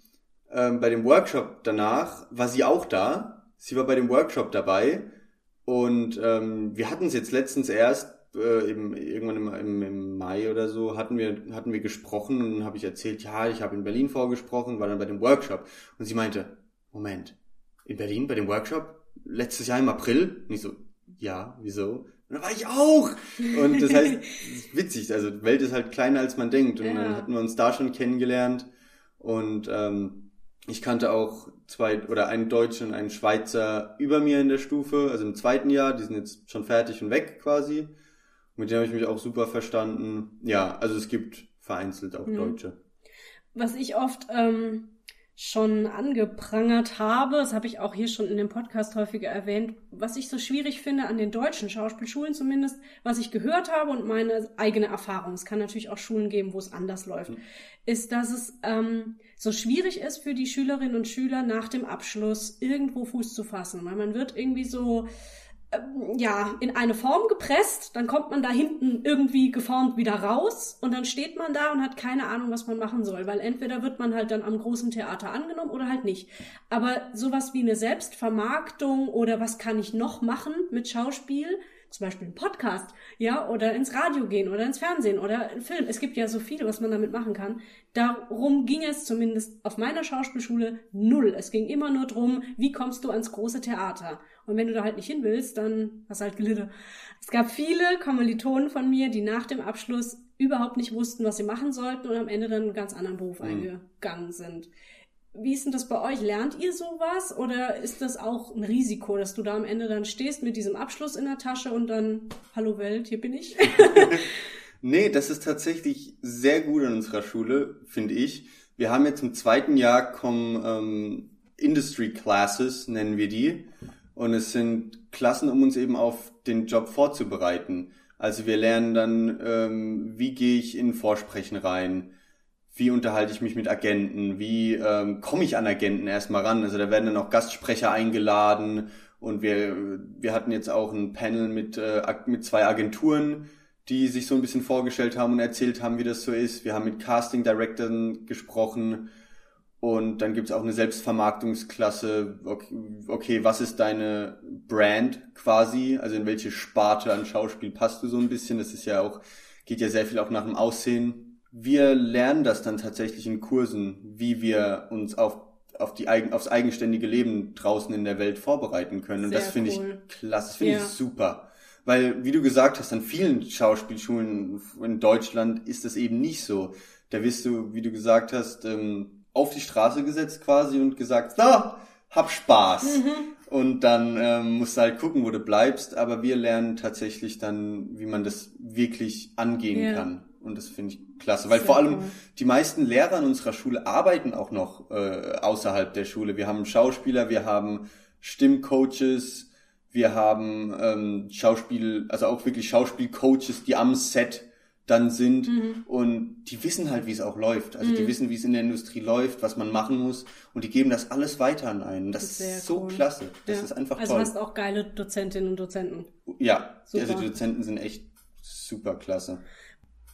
ähm, bei dem Workshop danach, war sie auch da. Sie war bei dem Workshop dabei. Und ähm, wir hatten es jetzt letztens erst, äh, im, irgendwann im, im, im Mai oder so, hatten wir, hatten wir gesprochen und habe ich erzählt, ja, ich habe in Berlin vorgesprochen, war dann bei dem Workshop. Und sie meinte, Moment, in Berlin bei dem Workshop? Letztes Jahr im April? Und ich so, ja, wieso? Und da war ich auch! Und das heißt, (laughs) witzig, also die Welt ist halt kleiner als man denkt. Und Ja. dann hatten wir uns da schon kennengelernt. Und ähm, ich kannte auch zwei oder einen Deutschen und einen Schweizer über mir in der Stufe, also im zweiten Jahr, die sind jetzt schon fertig und weg quasi. Mit denen habe ich mich auch super verstanden. Ja, also es gibt vereinzelt auch Mhm. Deutsche. Was ich oft ähm, schon angeprangert habe, das habe ich auch hier schon in dem Podcast häufiger erwähnt, was ich so schwierig finde an den deutschen Schauspielschulen zumindest, was ich gehört habe und meine eigene Erfahrung, es kann natürlich auch Schulen geben, wo es anders läuft, ist, dass es ähm, so schwierig ist für die Schülerinnen und Schüler nach dem Abschluss irgendwo Fuß zu fassen, weil man wird irgendwie so ähm, ja, in eine Form gepresst, dann kommt man da hinten irgendwie geformt wieder raus und dann steht man da und hat keine Ahnung, was man machen soll, weil entweder wird man halt dann am großen Theater angenommen oder halt nicht. Aber sowas wie eine Selbstvermarktung oder was kann ich noch machen mit Schauspiel, zum Beispiel ein Podcast, ja, oder ins Radio gehen oder ins Fernsehen oder ein Film. Es gibt ja so viele, was man damit machen kann. Darum ging es zumindest auf meiner Schauspielschule null. Es ging immer nur drum, wie kommst du ans große Theater? Und wenn du da halt nicht hin willst, dann hast du halt gelitten. Es gab viele Kommilitonen von mir, die nach dem Abschluss überhaupt nicht wussten, was sie machen sollten und am Ende dann einen ganz anderen Beruf eingegangen sind. Wie ist denn das bei euch? Lernt ihr sowas oder ist das auch ein Risiko, dass du da am Ende dann stehst mit diesem Abschluss in der Tasche und dann, hallo Welt, hier bin ich? (laughs) Nee, das ist tatsächlich sehr gut an unserer Schule, finde ich. Wir haben jetzt im zweiten Jahr kommen ähm, Industry Classes, nennen wir die. Und es sind Klassen, um uns eben auf den Job vorzubereiten. Also wir lernen dann, ähm, wie gehe ich in Vorsprechen rein, wie unterhalte ich mich mit Agenten, wie ähm, komme ich an Agenten erstmal ran. Also da werden dann auch Gastsprecher eingeladen und wir, wir hatten jetzt auch ein Panel mit, äh, mit zwei Agenturen, die sich so ein bisschen vorgestellt haben und erzählt haben, wie das so ist. Wir haben mit Casting Directoren gesprochen und dann gibt's auch eine Selbstvermarktungsklasse. Okay, okay, was ist deine Brand quasi? Also in welche Sparte an Schauspiel passt du so ein bisschen? Das ist ja auch, geht ja sehr viel auch nach dem Aussehen. Wir lernen das dann tatsächlich in Kursen, wie wir uns auf, auf die eigen, aufs eigenständige Leben draußen in der Welt vorbereiten können. Und Sehr das finde cool. ich klasse, das finde Ja. ich super. Weil, wie du gesagt hast, an vielen Schauspielschulen in Deutschland ist das eben nicht so. Da wirst du, wie du gesagt hast, ähm, auf die Straße gesetzt quasi und gesagt, so, hab Spaß. Mhm. Und dann ähm, musst du halt gucken, wo du bleibst. Aber wir lernen tatsächlich dann, wie man das wirklich angehen ja. kann. Und das finde ich klasse, weil Sehr vor allem cool. die meisten Lehrer in unserer Schule arbeiten auch noch äh, außerhalb der Schule. Wir haben Schauspieler, wir haben Stimmcoaches, wir haben ähm, Schauspiel, also auch wirklich Schauspielcoaches, die am Set dann sind mhm. und die wissen halt, wie es auch läuft. Also mhm. die wissen, wie es in der Industrie läuft, was man machen muss und die geben das alles weiter an einen. Das, das ist, so cool. klasse. Das ja. ist einfach also toll. Also hast auch geile Dozentinnen und Dozenten. Ja, Super. also die Dozenten sind echt super klasse.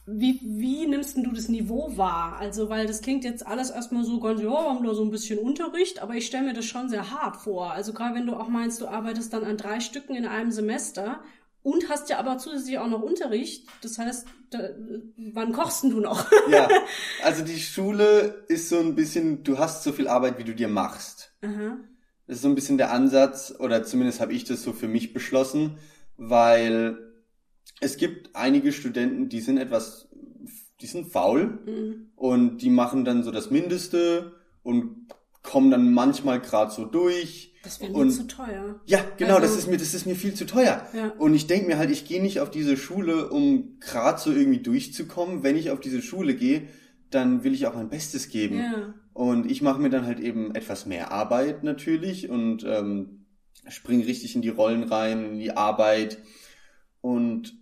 Wie, wie nimmst du das Niveau wahr? Also, weil das klingt jetzt alles erstmal so ganz, ja, wir haben da so ein bisschen Unterricht, aber ich stelle mir das schon sehr hart vor. Also gerade wenn du auch meinst, du arbeitest dann an drei Stücken in einem Semester und hast ja aber zusätzlich auch noch Unterricht. Das heißt, da, wann kochst du noch? (laughs) ja, (laughs) also die Schule ist so ein bisschen, du hast so viel Arbeit, wie du dir machst. Aha. Das ist so ein bisschen der Ansatz, oder zumindest habe ich das so für mich beschlossen, weil es gibt einige Studenten, die sind etwas, die sind faul mhm. und die machen dann so das Mindeste und kommen dann manchmal gerade so durch. Das wäre mir zu teuer. Ja, genau, also, das ist mir, das ist mir viel zu teuer. Ja. Und ich denke mir halt, ich gehe nicht auf diese Schule, um gerade so irgendwie durchzukommen. Wenn ich auf diese Schule gehe, dann will ich auch mein Bestes geben. Ja. Und ich mache mir dann halt eben etwas mehr Arbeit natürlich und ähm, springe richtig in die Rollen rein, in die Arbeit. Und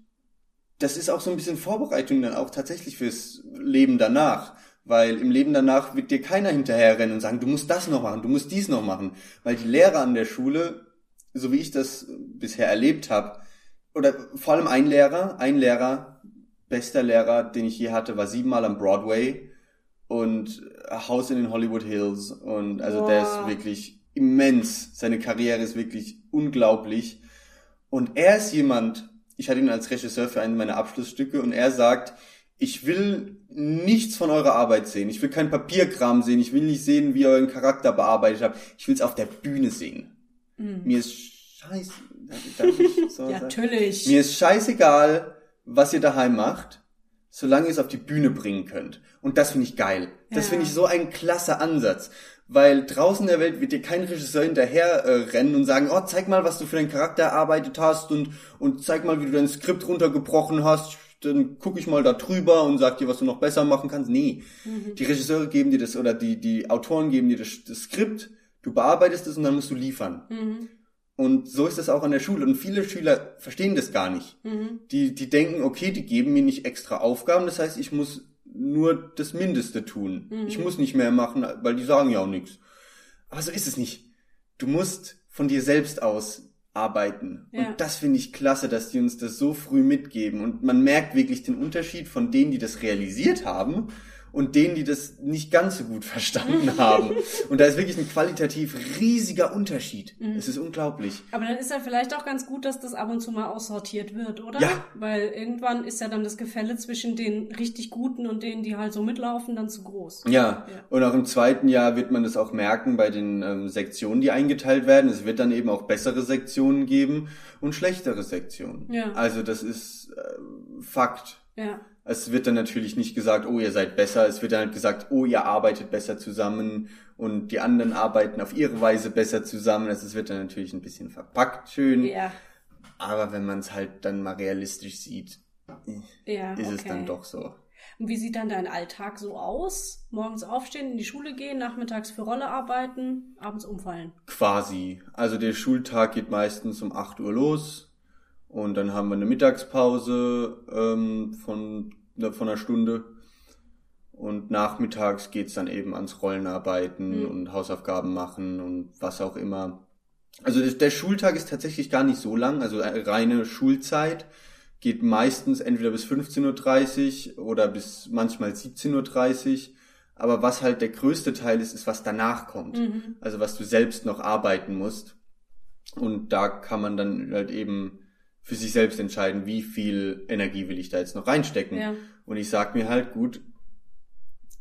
das ist auch so ein bisschen Vorbereitung dann auch tatsächlich fürs Leben danach. Weil im Leben danach wird dir keiner hinterherrennen und sagen, du musst das noch machen, du musst dies noch machen. Weil die Lehrer an der Schule, so wie ich das bisher erlebt habe, oder vor allem ein Lehrer, ein Lehrer, bester Lehrer, den ich je hatte, war siebenmal am Broadway und Haus in den Hollywood Hills. Und also Boah. der ist wirklich immens. Seine Karriere ist wirklich unglaublich. Und er ist jemand, ich hatte ihn als Regisseur für einen meiner Abschlussstücke und er sagt, ich will nichts von eurer Arbeit sehen. Ich will kein Papierkram sehen. Ich will nicht sehen, wie ihr euren Charakter bearbeitet habt. Ich will es auf der Bühne sehen. Mhm. Mir ist scheiße. (laughs) So ja, natürlich. Mir ist scheißegal, was ihr daheim macht, solange ihr es auf die Bühne bringen könnt. Und das finde ich geil. Das ja. finde ich so ein klasse Ansatz. Weil draußen in der Welt wird dir kein Regisseur hinterher äh, rennen und sagen, oh, zeig mal, was du für deinen Charakter erarbeitet hast und, und zeig mal, wie du dein Skript runtergebrochen hast. Dann gucke ich mal da drüber und sag dir, was du noch besser machen kannst. Nee. Mhm. Die Regisseure geben dir das oder die, die Autoren geben dir das, das Skript, du bearbeitest es und dann musst du liefern. Mhm. Und so ist das auch an der Schule. Und viele Schüler verstehen das gar nicht. Mhm. Die, die denken, okay, die geben mir nicht extra Aufgaben, das heißt, ich muss nur das Mindeste tun. Mhm. Ich muss nicht mehr machen, weil die sagen ja auch nichts. Aber so ist es nicht. Du musst von dir selbst aus arbeiten. Ja. Und das finde ich klasse, dass die uns das so früh mitgeben. Und man merkt wirklich den Unterschied von denen, die das realisiert haben und denen, die das nicht ganz so gut (laughs) verstanden haben. Und da ist wirklich ein qualitativ riesiger Unterschied. Mhm. Es ist unglaublich. Aber dann ist ja vielleicht auch ganz gut, dass das ab und zu mal aussortiert wird, oder? Ja. Weil irgendwann ist ja dann das Gefälle zwischen den richtig Guten und denen, die halt so mitlaufen, dann zu groß. Ja. ja. Und auch im zweiten Jahr wird man das auch merken bei den ähm, Sektionen, die eingeteilt werden. Es wird dann eben auch bessere Sektionen geben und schlechtere Sektionen. Ja. Also das ist äh, Fakt. Ja. Es wird dann natürlich nicht gesagt, oh, ihr seid besser. Es wird dann halt gesagt, oh, ihr arbeitet besser zusammen und die anderen arbeiten auf ihre Weise besser zusammen. Also es wird dann natürlich ein bisschen verpackt, schön. Ja. Aber wenn man es halt dann mal realistisch sieht, ja, ist okay. es dann doch so. Und wie sieht dann dein Alltag so aus? Morgens aufstehen, in die Schule gehen, nachmittags für Rolle arbeiten, abends umfallen? Quasi. Also der Schultag geht meistens um 8 Uhr los und dann haben wir eine Mittagspause ähm, von, von einer Stunde. Und nachmittags geht's dann eben ans Rollenarbeiten mhm. und Hausaufgaben machen und was auch immer. Also der Schultag ist tatsächlich gar nicht so lang, also reine Schulzeit geht meistens entweder bis 15.30 Uhr oder bis manchmal 17.30 Uhr. Aber was halt der größte Teil ist, ist, was danach kommt. Mhm. Also was du selbst noch arbeiten musst. Und da kann man dann halt eben für sich selbst entscheiden, wie viel Energie will ich da jetzt noch reinstecken. Ja. Und ich sag mir halt, gut,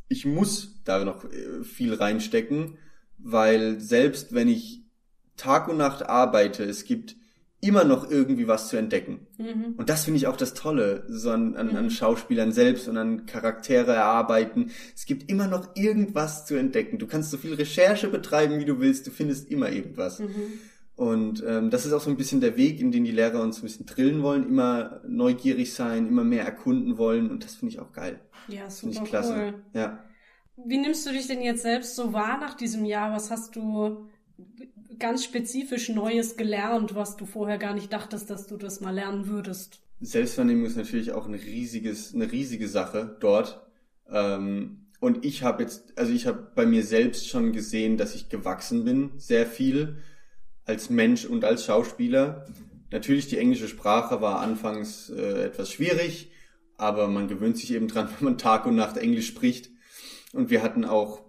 ich muss da noch äh, viel reinstecken, weil selbst wenn ich Tag und Nacht arbeite, es gibt immer noch irgendwie was zu entdecken. Mhm. Und das finde ich auch das Tolle, so an, an, an Schauspielern selbst und an Charaktere erarbeiten. Es gibt immer noch irgendwas zu entdecken. Du kannst so viel Recherche betreiben, wie du willst, du findest immer irgendwas. Mhm. Und ähm, das ist auch so ein bisschen der Weg, in den die Lehrer uns ein bisschen drillen wollen, immer neugierig sein, immer mehr erkunden wollen. Und das finde ich auch geil. Ja, Finde super ich klasse. cool. Ja. Wie nimmst du dich denn jetzt selbst so wahr nach diesem Jahr? Was hast du ganz spezifisch Neues gelernt, was du vorher gar nicht dachtest, dass du das mal lernen würdest? Selbstwahrnehmung ist natürlich auch ein riesiges, eine riesige Sache dort. Ähm, und ich habe jetzt, also ich habe bei mir selbst schon gesehen, dass ich gewachsen bin, sehr viel als Mensch und als Schauspieler. Natürlich die englische Sprache war anfangs äh, etwas schwierig, aber man gewöhnt sich eben dran, (laughs) wenn man Tag und Nacht Englisch spricht. Und wir hatten auch,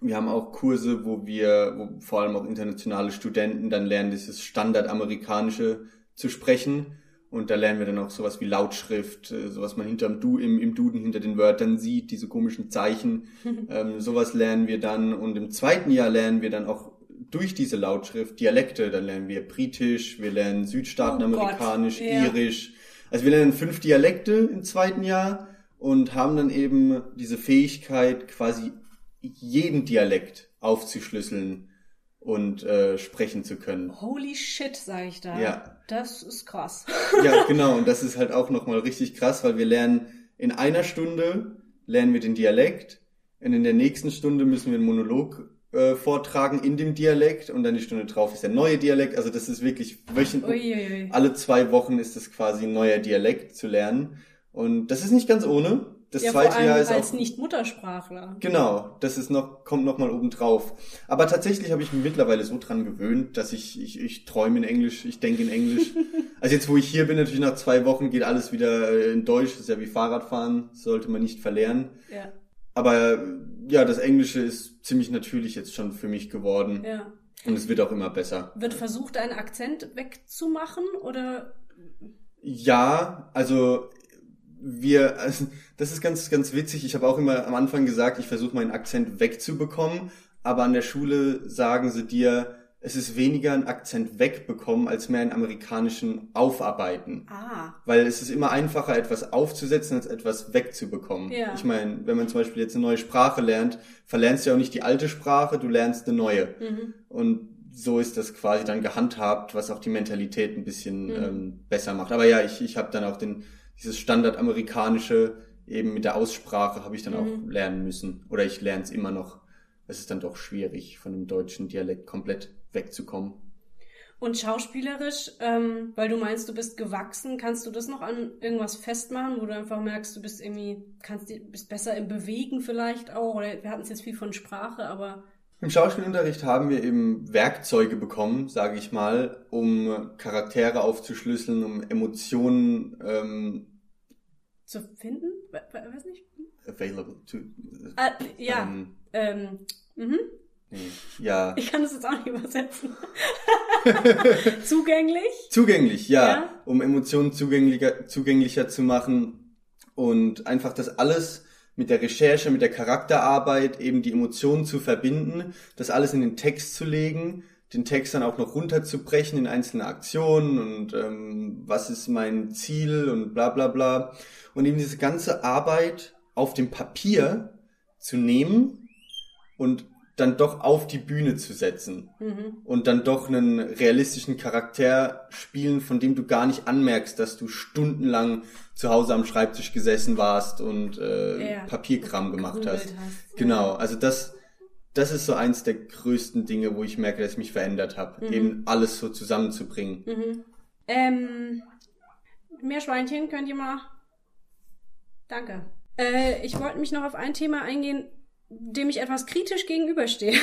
wir haben auch Kurse, wo wir, wo vor allem auch internationale Studenten dann lernen, dieses Standardamerikanische zu sprechen. Und da lernen wir dann auch sowas wie Lautschrift, äh, sowas man hinterm du im, im Duden hinter den Wörtern sieht, diese komischen Zeichen. (laughs) ähm, sowas lernen wir dann. Und im zweiten Jahr lernen wir dann auch durch diese Lautschrift Dialekte. Dann lernen wir Britisch, wir lernen Südstaatenamerikanisch, Oh ja. Irisch. Also wir lernen fünf Dialekte im zweiten Jahr und haben dann eben diese Fähigkeit, quasi jeden Dialekt aufzuschlüsseln und äh, sprechen zu können. Holy shit, sag ich da. Ja. Das ist krass. Ja, (laughs) genau. Und das ist halt auch nochmal richtig krass, weil wir lernen in einer Stunde lernen wir den Dialekt und in der nächsten Stunde müssen wir einen Monolog äh, vortragen in dem Dialekt und dann die Stunde drauf ist der neue Dialekt. Also das ist wirklich wöchentlich, alle zwei Wochen ist es quasi ein neuer Dialekt zu lernen. Und das ist nicht ganz ohne. Das ja, vor zweite allem Jahr ist als auch Nicht-Muttersprachler. Genau, das ist noch, kommt noch mal oben drauf. Aber tatsächlich habe ich mich mittlerweile so dran gewöhnt, dass ich, ich, ich träume in Englisch, ich denke in Englisch. (laughs) also jetzt, wo ich hier bin, natürlich nach zwei Wochen geht alles wieder äh, in Deutsch. Das ist ja wie Fahrradfahren, sollte man nicht verlernen. Ja, Aber ja, das Englische ist ziemlich natürlich jetzt schon für mich geworden. ja. Und es wird auch immer besser. Wird versucht, einen Akzent wegzumachen oder? Ja, also wir, also das ist ganz, ganz witzig. Ich habe auch immer am Anfang gesagt, ich versuche meinen Akzent wegzubekommen, aber an der Schule sagen sie dir, es ist weniger ein Akzent wegbekommen, als mehr einen amerikanischen aufarbeiten. Ah, Weil es ist immer einfacher, etwas aufzusetzen, als etwas wegzubekommen. Ja. Ich meine, wenn man zum Beispiel jetzt eine neue Sprache lernt, verlernst du ja auch nicht die alte Sprache, du lernst eine neue. mhm. Und so ist das quasi dann gehandhabt, was auch die Mentalität ein bisschen Mhm. ähm, besser macht. Aber ja, ich, ich habe dann auch den, dieses Standardamerikanische eben mit der Aussprache habe ich dann Mhm. auch lernen müssen. Oder ich lerne es immer noch. Es ist dann doch schwierig, von dem deutschen Dialekt komplett wegzukommen. Und schauspielerisch, ähm, weil du meinst, du bist gewachsen, kannst du das noch an irgendwas festmachen, wo du einfach merkst, du bist irgendwie, kannst bist besser im Bewegen vielleicht auch, oder wir hatten es jetzt viel von Sprache, aber Im Schauspielunterricht haben wir eben Werkzeuge bekommen, sage ich mal, um Charaktere aufzuschlüsseln, um Emotionen ähm, zu finden? We we weiß nicht. available to. Ah, ja, Ähm, ähm, mhm. Nee, ja. Ich kann das jetzt auch nicht übersetzen. (laughs) Zugänglich? Zugänglich, ja, Ja. um Emotionen zugänglicher, zugänglicher zu machen und einfach das alles mit der Recherche, mit der Charakterarbeit, eben die Emotionen zu verbinden, das alles in den Text zu legen, den Text dann auch noch runterzubrechen in einzelne Aktionen und ähm, was ist mein Ziel und bla bla bla. Und eben diese ganze Arbeit auf dem Papier zu nehmen und dann doch auf die Bühne zu setzen Mhm. und dann doch einen realistischen Charakter spielen, von dem du gar nicht anmerkst, dass du stundenlang zu Hause am Schreibtisch gesessen warst und äh, Ja. Papierkram gemacht hast. hast. Genau, also das, das ist so eins der größten Dinge, wo ich merke, dass ich mich verändert habe, Mhm. eben alles so zusammenzubringen. Mhm. Ähm, Meerschweinchen, könnt ihr mal. Danke. Äh, ich wollte mich noch auf ein Thema eingehen, dem ich etwas kritisch gegenüberstehe.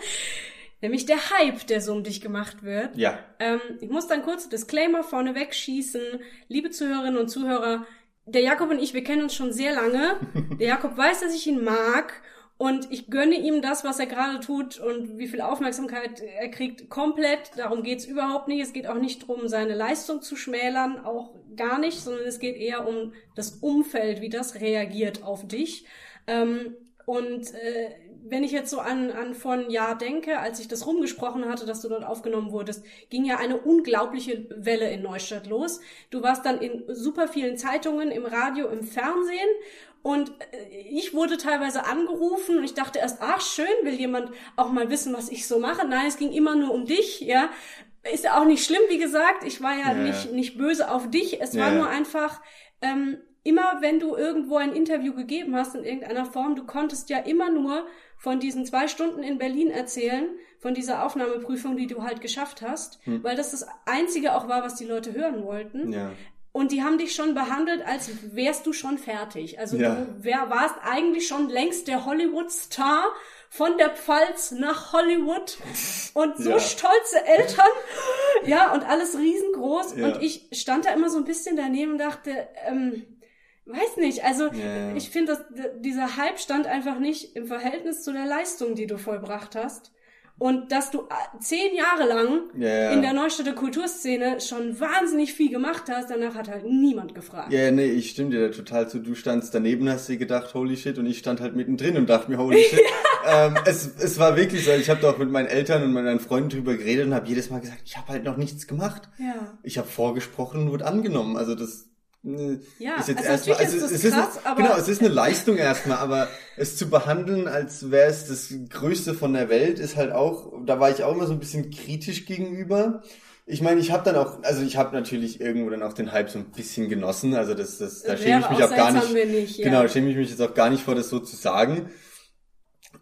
(laughs) Nämlich der Hype, der so um dich gemacht wird. Ja, Ähm, ich muss dann kurz Disclaimer vorneweg schießen. Liebe Zuhörerinnen und Zuhörer, der Jakob und ich, wir kennen uns schon sehr lange. (laughs) Der Jakob weiß, dass ich ihn mag und ich gönne ihm das, was er gerade tut und wie viel Aufmerksamkeit er kriegt, komplett. Darum geht's überhaupt nicht. Es geht auch nicht darum, seine Leistung zu schmälern, auch gar nicht, sondern es geht eher um das Umfeld, wie das reagiert auf dich. Ähm, und äh, wenn ich jetzt so an, an vor ein Jahr denke, als ich das rumgesprochen hatte, dass du dort aufgenommen wurdest, ging ja eine unglaubliche Welle in Neustadt los. Du warst dann in super vielen Zeitungen, im Radio, im Fernsehen und äh, ich wurde teilweise angerufen und ich dachte erst, ach schön, will jemand auch mal wissen, was ich so mache. Nein, es ging immer nur um dich, ja. Ist ja auch nicht schlimm, wie gesagt. Ich war ja, ja. nicht, nicht böse auf dich. Es ja. war nur einfach, ähm, immer wenn du irgendwo ein Interview gegeben hast in irgendeiner Form, du konntest ja immer nur von diesen zwei Stunden in Berlin erzählen, von dieser Aufnahmeprüfung, die du halt geschafft hast, hm. weil das das Einzige auch war, was die Leute hören wollten. Ja. Und die haben dich schon behandelt, als wärst du schon fertig. Also ja. du wär, warst eigentlich schon längst der Hollywood-Star von der Pfalz nach Hollywood und so ja. stolze Eltern, ja, und alles riesengroß. Ja. Und ich stand da immer so ein bisschen daneben und dachte, ähm, weiß nicht, also yeah. ich finde, dass dieser Hype stand einfach nicht im Verhältnis zu der Leistung, die du vollbracht hast. Und dass du äh, zehn Jahre lang yeah. in der Neustädter Kulturszene schon wahnsinnig viel gemacht hast, danach hat halt niemand gefragt. Ja, yeah, nee, ich stimme dir da total zu. Du standst daneben, hast dir gedacht, holy shit, und ich stand halt mittendrin und dachte mir, holy (laughs) shit. ähm, es, es war wirklich so, ich habe da auch mit meinen Eltern und meinen Freunden drüber geredet und habe jedes Mal gesagt, ich habe halt noch nichts gemacht. Ja. Ich habe vorgesprochen und wurde angenommen. Also das ja, ist jetzt also erstmal, also ist es krass, ist, genau, es ist eine Leistung erstmal, aber es zu behandeln, als wäre es das Größte von der Welt, ist halt auch, da war ich auch immer so ein bisschen kritisch gegenüber. Ich meine, ich habe dann auch, also ich habe natürlich irgendwo dann auch den Hype so ein bisschen genossen, also das, das, da schäme ich mich auch gar nicht, nicht ja. genau, schäme ich mich jetzt auch gar nicht vor, das so zu sagen.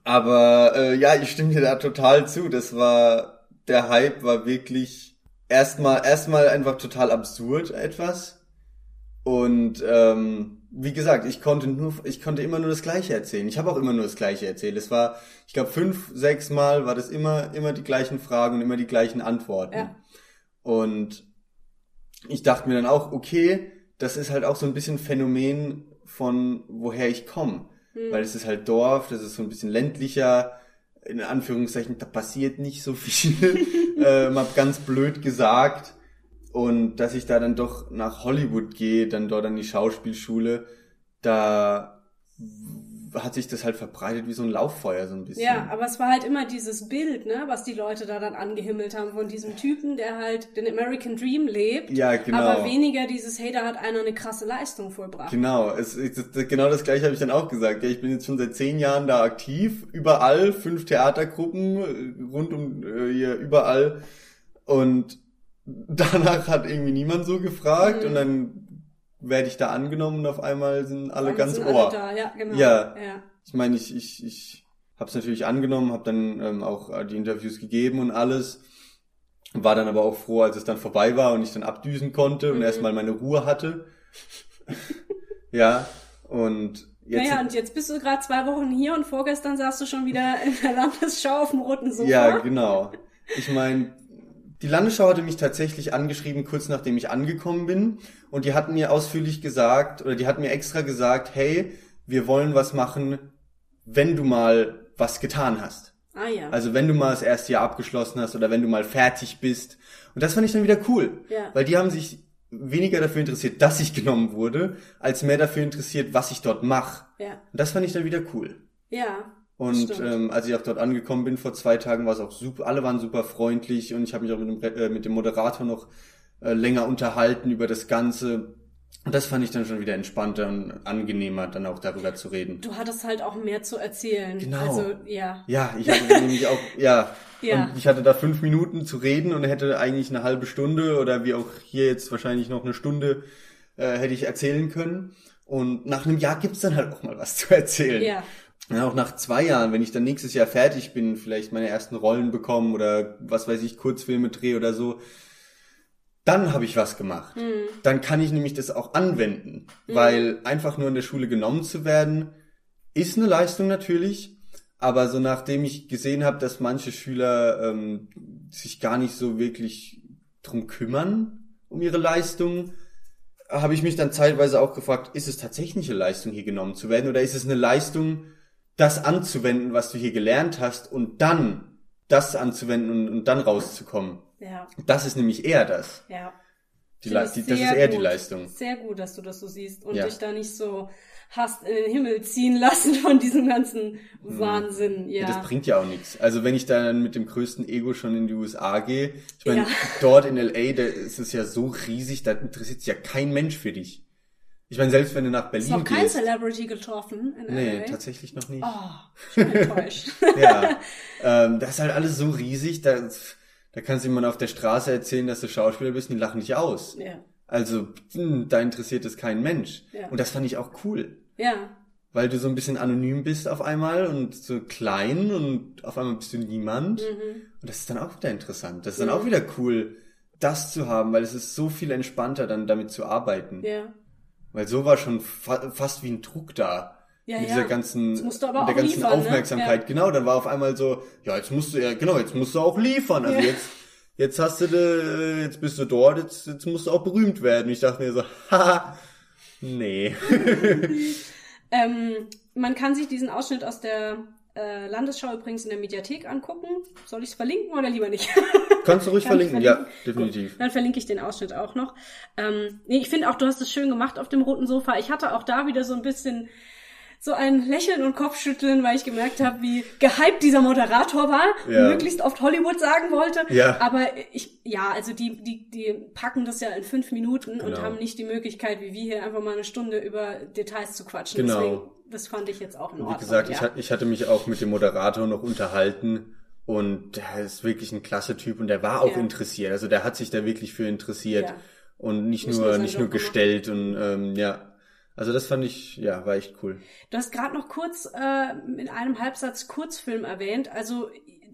Aber äh, ja, ich stimme dir da total zu. Das war, der Hype war wirklich erstmal, erstmal einfach total absurd etwas und ähm, wie gesagt, ich konnte nur, ich konnte immer nur das Gleiche erzählen. Ich habe auch immer nur das Gleiche erzählt. Es war, ich glaube, fünf, sechs Mal war das immer, immer die gleichen Fragen und immer die gleichen Antworten. Ja. Und ich dachte mir dann auch, okay, das ist halt auch so ein bisschen Phänomen von woher ich komme. Hm. Weil es ist halt Dorf, das ist so ein bisschen ländlicher, in Anführungszeichen, da passiert nicht so viel, (laughs) äh, mal ganz blöd gesagt. Und dass ich da dann doch nach Hollywood gehe, dann dort an die Schauspielschule, da hat sich das halt verbreitet wie so ein Lauffeuer so ein bisschen. Ja, aber es war halt immer dieses Bild, ne, was die Leute da dann angehimmelt haben von diesem Typen, der halt den American Dream lebt. Ja, genau. Aber weniger dieses, hey, da hat einer eine krasse Leistung vollbracht. Genau, es, es, genau das gleiche habe ich dann auch gesagt. Ja, ich bin jetzt schon seit zehn Jahren da aktiv, überall, fünf Theatergruppen, rund um äh, hier überall und danach hat irgendwie niemand so gefragt mhm. und dann werde ich da angenommen und auf einmal sind alle Dann ganz sind Ohr. Alle da. Ja, genau. Ja. ja. Ich meine, ich, ich, ich habe es natürlich angenommen, habe dann ähm, auch äh, die Interviews gegeben und alles. War dann aber auch froh, als es dann vorbei war und ich dann abdüsen konnte mhm. und erstmal meine Ruhe hatte. (laughs) ja, und jetzt. Naja, und jetzt bist du gerade zwei Wochen hier und vorgestern saßt du schon wieder in der Landesschau auf dem roten Sofa. Ja, genau. Ich meine, die Landesschau hatte mich tatsächlich angeschrieben, kurz nachdem ich angekommen bin. Und die hatten mir ausführlich gesagt, oder die hatten mir extra gesagt, hey, wir wollen was machen, wenn du mal was getan hast. Ah ja. Also wenn du mal das erste Jahr abgeschlossen hast oder wenn du mal fertig bist. Und das fand ich dann wieder cool. Ja. Weil die haben sich weniger dafür interessiert, dass ich genommen wurde, als mehr dafür interessiert, was ich dort mache. Ja. Und das fand ich dann wieder cool. Ja. Und ähm, als ich auch dort angekommen bin vor zwei Tagen, war es auch super, alle waren super freundlich und ich habe mich auch mit dem, äh, mit dem Moderator noch äh, länger unterhalten über das Ganze. Und das fand ich dann schon wieder entspannter und angenehmer, dann auch darüber zu reden. Du hattest halt auch mehr zu erzählen. Genau. Also, ja. Ja, ich hatte (laughs) nämlich auch, ja. ja. Und ich hatte da fünf Minuten zu reden und hätte eigentlich eine halbe Stunde oder wie auch hier jetzt wahrscheinlich noch eine Stunde äh, hätte ich erzählen können. Und nach einem Jahr gibt's dann halt auch mal was zu erzählen. Ja ja, auch nach zwei Jahren, wenn ich dann nächstes Jahr fertig bin, vielleicht meine ersten Rollen bekommen oder was weiß ich, Kurzfilme drehe oder so, dann habe ich was gemacht. Mhm. Dann kann ich nämlich das auch anwenden, mhm. weil einfach nur in der Schule genommen zu werden, ist eine Leistung natürlich, aber so nachdem ich gesehen habe, dass manche Schüler ähm, sich gar nicht so wirklich drum kümmern um ihre Leistung, habe ich mich dann zeitweise auch gefragt, ist es tatsächlich eine Leistung, hier genommen zu werden oder ist es eine Leistung, das anzuwenden, was du hier gelernt hast und dann das anzuwenden und, und dann rauszukommen. Ja. Das ist nämlich eher das. Ja. Die die, das ist eher gut. die Leistung. Sehr gut, dass du das so siehst und ja. dich da nicht so hast in den Himmel ziehen (laughs) lassen von diesem ganzen hm. Wahnsinn. Ja. ja. das bringt ja auch nichts. Also wenn ich dann mit dem größten Ego schon in die USA gehe, ich meine, ja. dort in LA, da ist es ja so riesig, da interessiert sich ja kein Mensch für dich. Ich meine, selbst wenn du nach Berlin gehst. Ist noch kein Celebrity getroffen in Nee, LA? tatsächlich noch nicht. Oh, ich bin (laughs) enttäuscht. ja, (laughs) ähm, das ist halt alles so riesig, da, da kannst du jemand auf der Straße erzählen, dass du Schauspieler bist, und die lachen dich aus. Ja. Also, hm, da interessiert es kein Mensch. Ja. Und das fand ich auch cool. Ja. Weil du so ein bisschen anonym bist auf einmal und so klein und auf einmal bist du niemand. Mhm. Und das ist dann auch wieder interessant. Das ist dann mhm. auch wieder cool, das zu haben, weil es ist so viel entspannter, dann damit zu arbeiten. Ja. Weil so war schon fa fast wie ein Druck da. Ja, mit ja. dieser ganzen, mit der ganzen liefern, ne? Aufmerksamkeit. Ne? Ja. Genau, dann war auf einmal so, ja, jetzt musst du ja, genau, jetzt musst du auch liefern. Also ja. jetzt, jetzt hast du, de, jetzt bist du dort, jetzt, jetzt musst du auch berühmt werden. Ich dachte mir so, (laughs) haha, nee. (laughs) ähm, man kann sich diesen Ausschnitt aus der äh, Landesschau übrigens in der Mediathek angucken. Soll ich es verlinken oder lieber nicht? (laughs) Kannst du ruhig verlinken? verlinken, ja, definitiv. Gut, dann verlinke ich den Ausschnitt auch noch. Ähm, nee, ich finde auch, du hast es schön gemacht auf dem roten Sofa. Ich hatte auch da wieder so ein bisschen so ein Lächeln und Kopfschütteln, weil ich gemerkt habe, wie gehypt dieser Moderator war, ja. möglichst oft Hollywood sagen wollte. Ja. Aber ich, ja, also die, die, die packen das ja in fünf Minuten genau. und haben nicht die Möglichkeit, wie wir hier einfach mal eine Stunde über Details zu quatschen. Genau. Deswegen, das fand ich jetzt auch in Ordnung. Wie gesagt, ja. ich, ich hatte mich auch mit dem Moderator noch unterhalten und der ist wirklich ein klasse Typ und der war auch ja. interessiert. Also der hat sich da wirklich für interessiert ja. und nicht, nicht nur, nicht nur gestellt und ähm, ja, also das fand ich, ja, war echt cool. Du hast gerade noch kurz äh, in einem Halbsatz Kurzfilm erwähnt. Also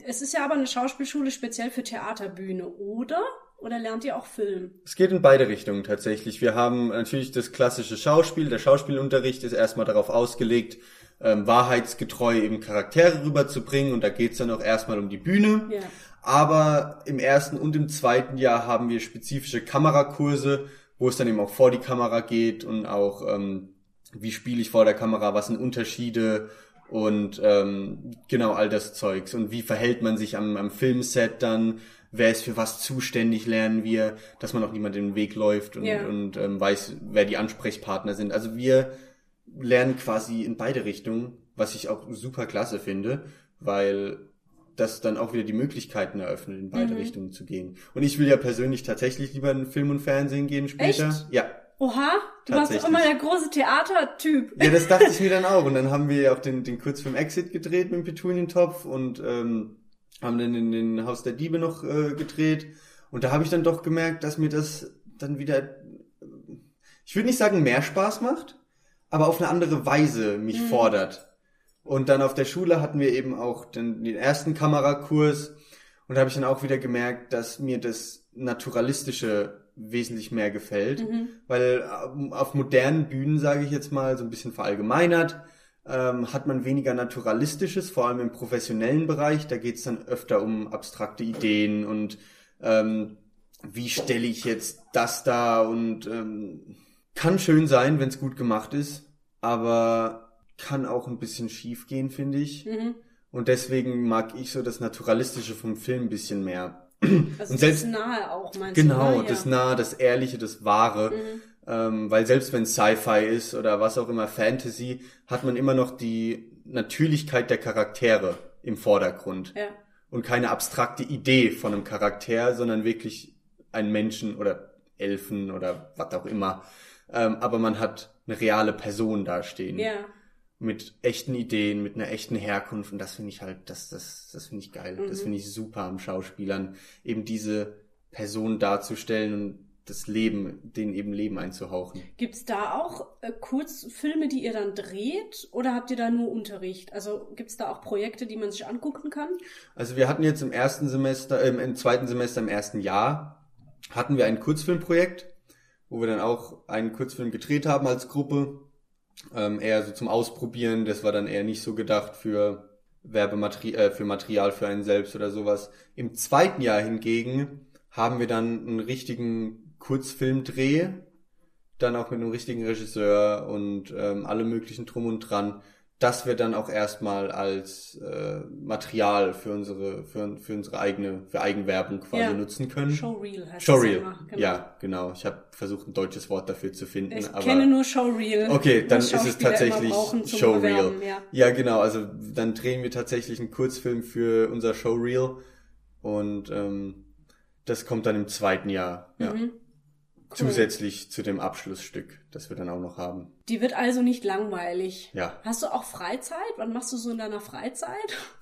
es ist ja aber eine Schauspielschule speziell für Theaterbühne, oder? Oder lernt ihr auch Film? Es geht in beide Richtungen tatsächlich. Wir haben natürlich das klassische Schauspiel. Der Schauspielunterricht ist erstmal darauf ausgelegt, ähm, wahrheitsgetreu eben Charaktere rüberzubringen. Und da geht's dann auch erstmal um die Bühne. Ja. Aber im ersten und im zweiten Jahr haben wir spezifische Kamerakurse, wo es dann eben auch vor die Kamera geht und auch, ähm, wie spiele ich vor der Kamera, was sind Unterschiede und ähm, genau all das Zeugs und wie verhält man sich am, am Filmset dann, wer ist für was zuständig, lernen wir, dass man auch niemand den Weg läuft und, ja. und ähm, weiß, wer die Ansprechpartner sind. Also wir lernen quasi in beide Richtungen, was ich auch super klasse finde, weil das dann auch wieder die Möglichkeiten eröffnet, in beide mhm. Richtungen zu gehen. Und ich will ja persönlich tatsächlich lieber in Film und Fernsehen gehen später. Echt? Ja. Oha, du warst doch immer der große Theatertyp. Ja, das dachte ich mir (laughs) dann auch. Und dann haben wir ja auch den, den Kurzfilm Exit gedreht mit dem Petunientopf und ähm, haben dann in den Haus der Diebe noch äh, gedreht. Und da habe ich dann doch gemerkt, dass mir das dann wieder, ich würde nicht sagen mehr Spaß macht, aber auf eine andere Weise mich mhm. fordert. Und dann auf der Schule hatten wir eben auch den, den ersten Kamerakurs. Und da habe ich dann auch wieder gemerkt, dass mir das Naturalistische wesentlich mehr gefällt. Mhm. Weil ähm, auf modernen Bühnen, sage ich jetzt mal, so ein bisschen verallgemeinert, ähm, hat man weniger Naturalistisches, vor allem im professionellen Bereich. Da geht's dann öfter um abstrakte Ideen und ähm, wie stelle ich jetzt das da und ähm, kann schön sein, wenn es gut gemacht ist, aber kann auch ein bisschen schief gehen, finde ich. Mhm. Und deswegen mag ich so das Naturalistische vom Film ein bisschen mehr. Also und selbst, das Nahe auch, meinst genau, du? Genau, das Nahe, das Ehrliche, das Wahre. Mhm. Ähm, weil selbst wenn Sci-Fi ist oder was auch immer Fantasy, hat man immer noch die Natürlichkeit der Charaktere im Vordergrund. Ja. Und keine abstrakte Idee von einem Charakter, sondern wirklich einen Menschen oder Elfen oder was auch immer. Ähm, aber man hat eine reale Person dastehen. Ja mit echten Ideen, mit einer echten Herkunft und das finde ich halt, das, das, das finde ich geil. Mhm. Das finde ich super am Schauspielern, eben diese Person darzustellen und das Leben, denen eben Leben einzuhauchen. Gibt's da auch äh, Kurzfilme, die ihr dann dreht oder habt ihr da nur Unterricht? Also gibt's da auch Projekte, die man sich angucken kann? Also wir hatten jetzt im ersten Semester, äh, im zweiten Semester, im ersten Jahr, hatten wir ein Kurzfilmprojekt, wo wir dann auch einen Kurzfilm gedreht haben als Gruppe ähm, eher so zum Ausprobieren. Das war dann eher nicht so gedacht für Werbematerial, äh, für Material für einen selbst oder sowas. Im zweiten Jahr hingegen haben wir dann einen richtigen Kurzfilmdreh, dann auch mit einem richtigen Regisseur und ähm, alle möglichen drum und dran, das wir dann auch erstmal als äh, Material für unsere für, für unsere eigene für Eigenwerbung quasi Ja. nutzen können. Showreel heißt Showreel. das. Genau. Ja, genau. Ich habe versucht ein deutsches Wort dafür zu finden, Ich aber kenne nur Showreel. Okay, dann ist es tatsächlich Showreel. Bewerben, Ja. Ja, genau. Also dann drehen wir tatsächlich einen Kurzfilm für unser Showreel und ähm, das kommt dann im zweiten Jahr. Ja. Mhm. Zusätzlich zu dem Abschlussstück, das wir dann auch noch haben. Die wird also nicht langweilig. Ja. Hast du auch Freizeit? Was machst du so in deiner Freizeit?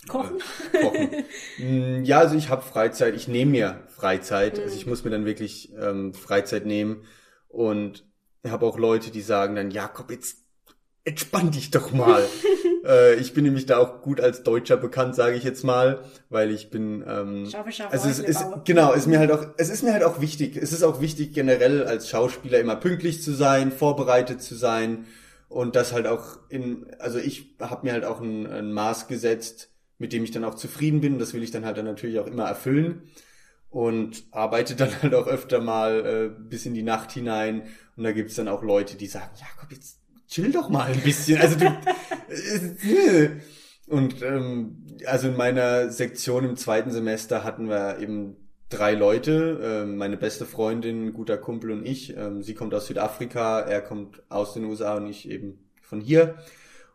Kochen? Kochen. Mm, ja, also ich habe Freizeit, ich nehme mir Freizeit. Also ich muss mir dann wirklich ähm, Freizeit nehmen und habe auch Leute, die sagen dann, Jakob, jetzt entspann dich doch mal. (laughs) äh, ich bin nämlich da auch gut als Deutscher bekannt, sage ich jetzt mal, weil ich bin ähm, Schaffe, schaffe, also es ist baue. genau, ist mir halt auch es ist mir halt auch wichtig. Es ist auch wichtig generell als Schauspieler immer pünktlich zu sein, vorbereitet zu sein und das halt auch in also ich habe mir halt auch ein, ein Maß gesetzt, mit dem ich dann auch zufrieden bin. Das will ich dann halt dann natürlich auch immer erfüllen und arbeite dann (laughs) halt auch öfter mal äh, bis in die Nacht hinein und da gibt's dann auch Leute, die sagen, Jakob, jetzt chill doch mal ein bisschen. Also du äh, und ähm, also in meiner Sektion im zweiten Semester hatten wir eben drei Leute, ähm, meine beste Freundin, guter Kumpel und ich. Ähm, sie kommt aus Südafrika, er kommt aus den USA und ich eben von hier.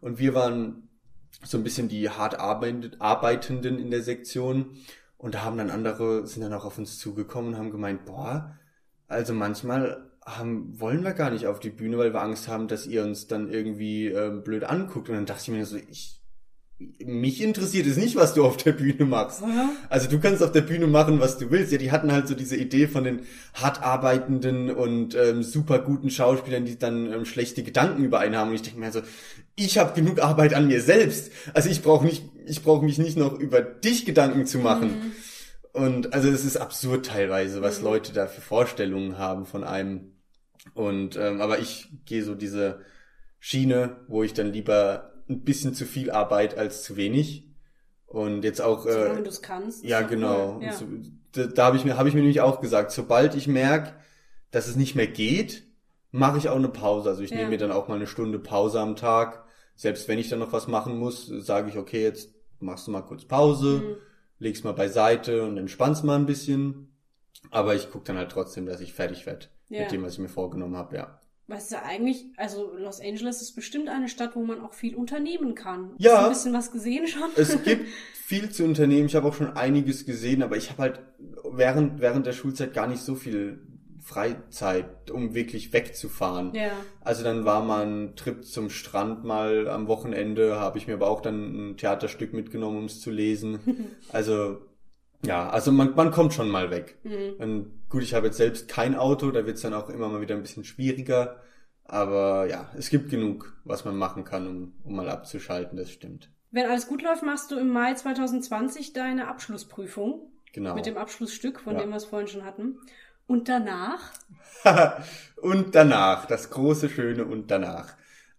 Und wir waren so ein bisschen die hart arbeit- Arbeitenden in der Sektion. Und da haben dann andere, sind dann auch auf uns zugekommen und haben gemeint, boah, also manchmal haben, wollen wir gar nicht auf die Bühne, weil wir Angst haben, dass ihr uns dann irgendwie ähm, blöd anguckt. Und dann dachte ich mir so, ich, mich interessiert es nicht, was du auf der Bühne machst. Ja. Also du kannst auf der Bühne machen, was du willst. Ja, die hatten halt so diese Idee von den hart arbeitenden und ähm, super guten Schauspielern, die dann ähm, schlechte Gedanken über einen haben. Und ich denke mir so, ich habe genug Arbeit an mir selbst. Also ich brauche nicht, ich brauche mich nicht noch über dich Gedanken zu machen. Und also es ist absurd teilweise, was Mhm. Leute da für Vorstellungen haben von einem. Und ähm, aber ich gehe so diese Schiene, wo ich dann lieber ein bisschen zu viel Arbeit als zu wenig. Und jetzt auch äh, Solange du es kannst. ja, genau. Ja. So, da da habe ich mir, habe ich mir nämlich auch gesagt, sobald ich merke, dass es nicht mehr geht, mache ich auch eine Pause. Also ich Ja. nehme mir dann auch mal eine Stunde Pause am Tag. Selbst wenn ich dann noch was machen muss, sage ich, okay, jetzt machst du mal kurz Pause, Mhm. leg's mal beiseite und entspannst mal ein bisschen. Aber ich gucke dann halt trotzdem, dass ich fertig werde Ja. mit dem, was ich mir vorgenommen habe, ja. Weißt du, eigentlich, also Los Angeles ist bestimmt eine Stadt, wo man auch viel unternehmen kann. Ja. Hast du ein bisschen was gesehen schon? Es gibt (laughs) viel zu unternehmen. Ich habe auch schon einiges gesehen, aber ich habe halt während, während der Schulzeit gar nicht so viel Freizeit, um wirklich wegzufahren. ja. Also dann war mal ein Trip zum Strand mal am Wochenende, habe ich mir aber auch dann ein Theaterstück mitgenommen, um es zu lesen. (laughs) Also ja, also man, man kommt schon mal weg. Mhm. Und gut, ich habe jetzt selbst kein Auto, da wird's dann auch immer mal wieder ein bisschen schwieriger. Aber ja, es gibt genug, was man machen kann, um, um mal abzuschalten, das stimmt. Wenn alles gut läuft, machst du im Mai 2020 deine Abschlussprüfung Genau. mit dem Abschlussstück, von Ja. dem wir es vorhin schon hatten. Und danach? (laughs) und danach, das große Schöne und danach.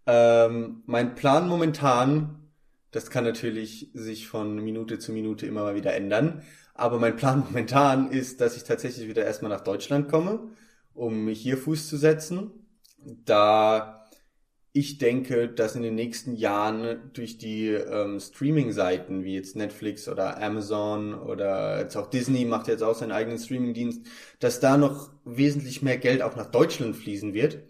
Ähm, mein Plan momentan, das kann natürlich sich von Minute zu Minute immer mal wieder ändern, aber mein Plan momentan ist, dass ich tatsächlich wieder erstmal nach Deutschland komme, um hier Fuß zu setzen, da ich denke, dass in den nächsten Jahren durch die ähm, Streaming-Seiten wie jetzt Netflix oder Amazon oder jetzt auch Disney macht jetzt auch seinen eigenen Streaming-Dienst, dass da noch wesentlich mehr Geld auch nach Deutschland fließen wird.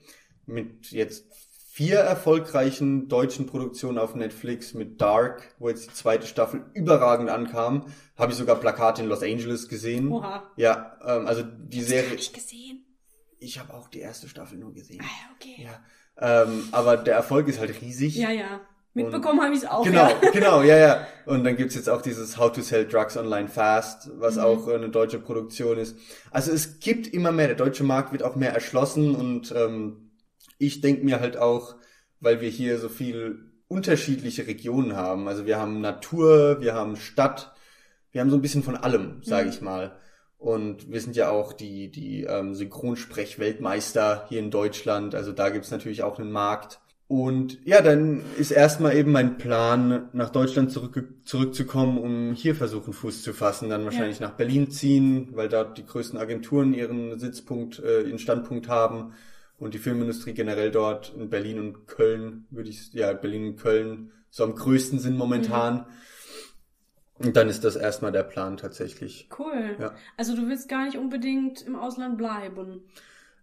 Mit jetzt vier erfolgreichen deutschen Produktionen auf Netflix mit Dark, wo jetzt die zweite Staffel überragend ankam, habe ich sogar Plakate in Los Angeles gesehen. Oha. Ja, ähm, also die Gar Serie. nicht gesehen. Ich habe auch die erste Staffel nur gesehen. Ah, okay. Ja, ähm, aber der Erfolg ist halt riesig. Ja, ja. Mitbekommen habe ich es auch. Genau, Ja. genau, ja, ja. Und dann gibt's jetzt auch dieses How to Sell Drugs Online Fast, was Mhm. auch eine deutsche Produktion ist. Also es gibt immer mehr, der deutsche Markt wird auch mehr erschlossen und ähm, ich denke mir halt auch, weil wir hier so viel unterschiedliche Regionen haben. Also wir haben Natur, wir haben Stadt, wir haben so ein bisschen von allem, sage Mhm. ich mal. Und wir sind ja auch die, die ähm, Synchronsprech-Weltmeister hier in Deutschland. Also da gibt's natürlich auch einen Markt. Und ja, dann ist erstmal eben mein Plan, nach Deutschland zurück, zurückzukommen, um hier versuchen, Fuß zu fassen. Dann wahrscheinlich nach Berlin ziehen, weil dort die größten Agenturen ihren Sitzpunkt, äh, ihren Standpunkt haben. Und die Filmindustrie generell dort in Berlin und Köln, würde ich, ja, Berlin und Köln so am größten sind momentan. Mhm. Und dann ist das erstmal der Plan tatsächlich. Cool. Ja. Also du willst gar nicht unbedingt im Ausland bleiben.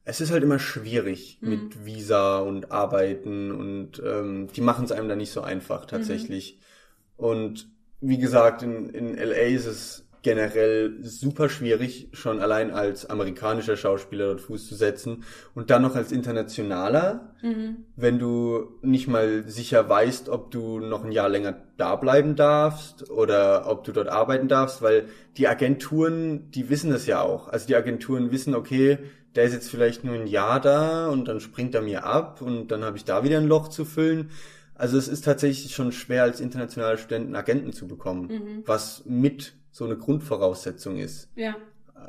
Es ist halt immer schwierig mhm. mit Visa und Arbeiten und ähm, die machen es einem da nicht so einfach tatsächlich. Mhm. Und wie gesagt, in, in LA ist es generell super schwierig, schon allein als amerikanischer Schauspieler dort Fuß zu setzen und dann noch als internationaler, mhm. wenn du nicht mal sicher weißt, ob du noch ein Jahr länger da bleiben darfst oder ob du dort arbeiten darfst, weil die Agenturen, die wissen das ja auch. Also die Agenturen wissen, okay, der ist jetzt vielleicht nur ein Jahr da und dann springt er mir ab und dann habe ich da wieder ein Loch zu füllen. Also es ist tatsächlich schon schwer als internationaler Student einen Agenten zu bekommen, mhm. was mit so eine Grundvoraussetzung ist. Ja.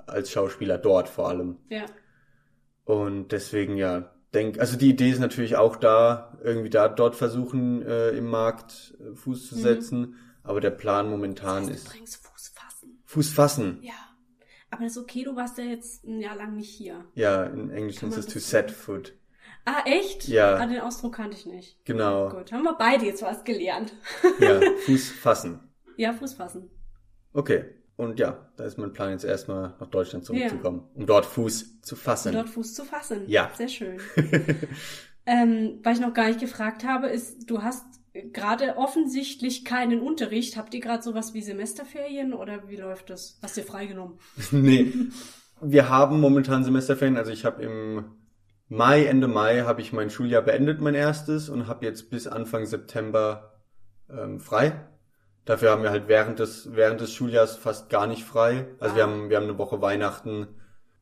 Als Schauspieler dort vor allem. Ja. Und deswegen ja, denk, also die Idee ist natürlich auch da, irgendwie da dort versuchen äh, im Markt äh, Fuß zu mhm. setzen, aber der Plan momentan das heißt, ist übrigens Fuß fassen. Fuß fassen. Ja. Aber das ist okay, du warst ja jetzt ein Jahr lang nicht hier. Ja, in Englisch ist es to set foot. Ah, echt? Ja. Ah, den Ausdruck kannte ich nicht. Genau. Gut, haben wir beide jetzt was gelernt. ja, (laughs) Fuß fassen. Ja, Fuß fassen. Okay. Und ja, da ist mein Plan jetzt erstmal nach Deutschland zurückzukommen, ja. um dort Fuß zu fassen. Um dort Fuß zu fassen. Ja. Sehr schön. (laughs) ähm, was ich noch gar nicht gefragt habe, ist, du hast gerade offensichtlich keinen Unterricht. Habt ihr gerade sowas wie Semesterferien oder wie läuft das? Hast du freigenommen? (laughs) nee. Wir haben momentan Semesterferien. Also ich habe im Mai, Ende Mai, habe ich mein Schuljahr beendet, mein erstes, und habe jetzt bis Anfang September ähm, frei. Dafür haben wir halt während des, während des Schuljahres fast gar nicht frei. Also ah. wir haben, wir haben eine Woche Weihnachten,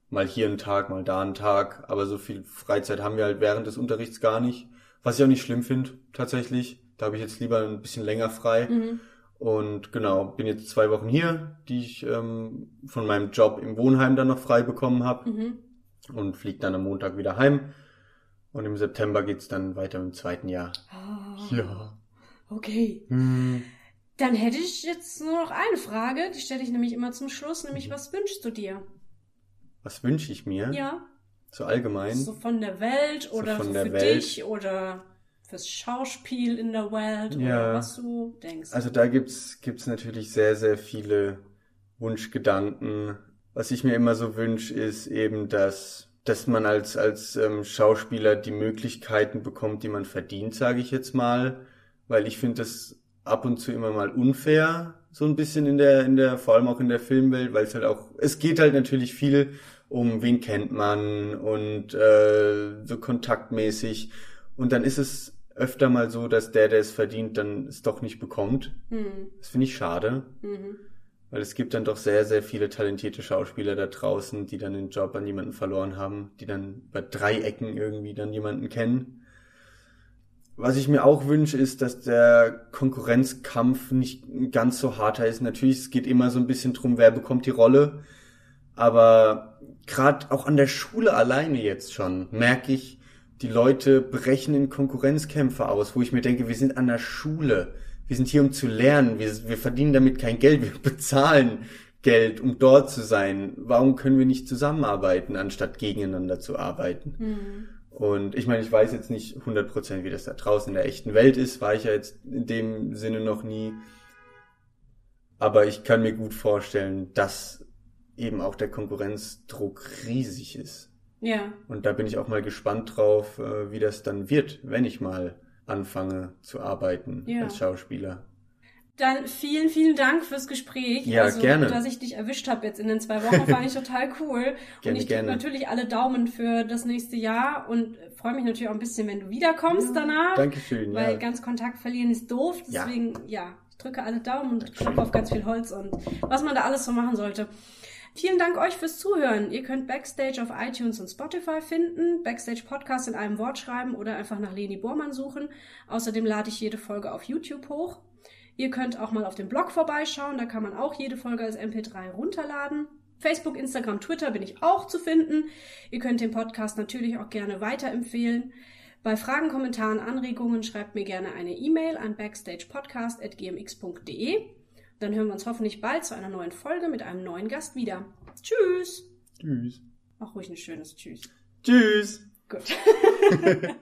mal hier einen Tag, mal da einen Tag, aber so viel Freizeit haben wir halt während des Unterrichts gar nicht. Was ich auch nicht schlimm finde, tatsächlich. Da habe ich jetzt lieber ein bisschen länger frei. Mhm. Und genau, bin jetzt zwei Wochen hier, die ich ähm, von meinem Job im Wohnheim dann noch frei bekommen habe. Mhm. Und fliege dann am Montag wieder heim. Und im September geht's dann weiter im zweiten Jahr. Oh. Ja. Okay. Mhm. Dann hätte ich jetzt nur noch eine Frage, die stelle ich nämlich immer zum Schluss, nämlich mhm. was wünschst du dir? Was wünsche ich mir? Ja. So allgemein? So von der Welt oder so für Welt. dich oder fürs Schauspiel in der Welt ja. oder was du denkst. Also da gibt's gibt's natürlich sehr sehr viele Wunschgedanken. Was ich mir immer so wünsche, ist eben, dass dass man als als ähm, Schauspieler die Möglichkeiten bekommt, die man verdient, sage ich jetzt mal, weil ich finde das ab und zu immer mal unfair, so ein bisschen in der, in der, vor allem auch in der Filmwelt, weil es halt auch, es geht halt natürlich viel um wen kennt man und äh, so kontaktmäßig. Und dann ist es öfter mal so, dass der, der es verdient, dann es doch nicht bekommt. Mhm. Das finde ich schade. Mhm. Weil es gibt dann doch sehr, sehr viele talentierte Schauspieler da draußen, die dann den Job an jemanden verloren haben, die dann bei drei Ecken irgendwie dann jemanden kennen. Was ich mir auch wünsche, ist, dass der Konkurrenzkampf nicht ganz so harter ist. Natürlich, es geht immer so ein bisschen drum, wer bekommt die Rolle. Aber gerade auch an der Schule alleine jetzt schon merke ich, die Leute brechen in Konkurrenzkämpfe aus, wo ich mir denke, wir sind an der Schule. Wir sind hier, um zu lernen. Wir, wir verdienen damit kein Geld. Wir (laughs) bezahlen Geld, um dort zu sein. Warum können wir nicht zusammenarbeiten, anstatt gegeneinander zu arbeiten? Mhm. Und ich meine, ich weiß jetzt nicht 100%, wie das da draußen in der echten Welt ist, war ich ja jetzt in dem Sinne noch nie. Aber ich kann mir gut vorstellen, dass eben auch der Konkurrenzdruck riesig ist. Ja. Und da bin ich auch mal gespannt drauf, äh, wie das dann wird, wenn ich mal anfange zu arbeiten ja. als Schauspieler. Dann vielen, vielen Dank fürs Gespräch. Ja, also, gerne. Dass ich dich erwischt habe jetzt in den zwei Wochen, fand ich (laughs) total cool. gerne, und ich drücke natürlich alle Daumen für das nächste Jahr und freue mich natürlich auch ein bisschen, wenn du wiederkommst ja, danach. Dankeschön. Weil ja. ganz Kontakt verlieren ist doof. Deswegen, ja, ja ich drücke alle Daumen und klopfe auf ganz viel Holz und was man da alles so machen sollte. Vielen Dank euch fürs Zuhören. Ihr könnt Backstage auf iTunes und Spotify finden, Backstage Podcast in einem Wort schreiben oder einfach nach Leni Bormann suchen. Außerdem lade ich jede Folge auf YouTube hoch. Ihr könnt auch mal auf dem Blog vorbeischauen, da kann man auch jede Folge als MP3 runterladen. Facebook, Instagram, Twitter bin ich auch zu finden. Ihr könnt den Podcast natürlich auch gerne weiterempfehlen. Bei Fragen, Kommentaren, Anregungen schreibt mir gerne eine E-Mail an backstagepodcast.gmx.de. Dann hören wir uns hoffentlich bald zu einer neuen Folge mit einem neuen Gast wieder. Tschüss. Tschüss. Mach ruhig ein schönes Tschüss. Tschüss. Gut. (laughs)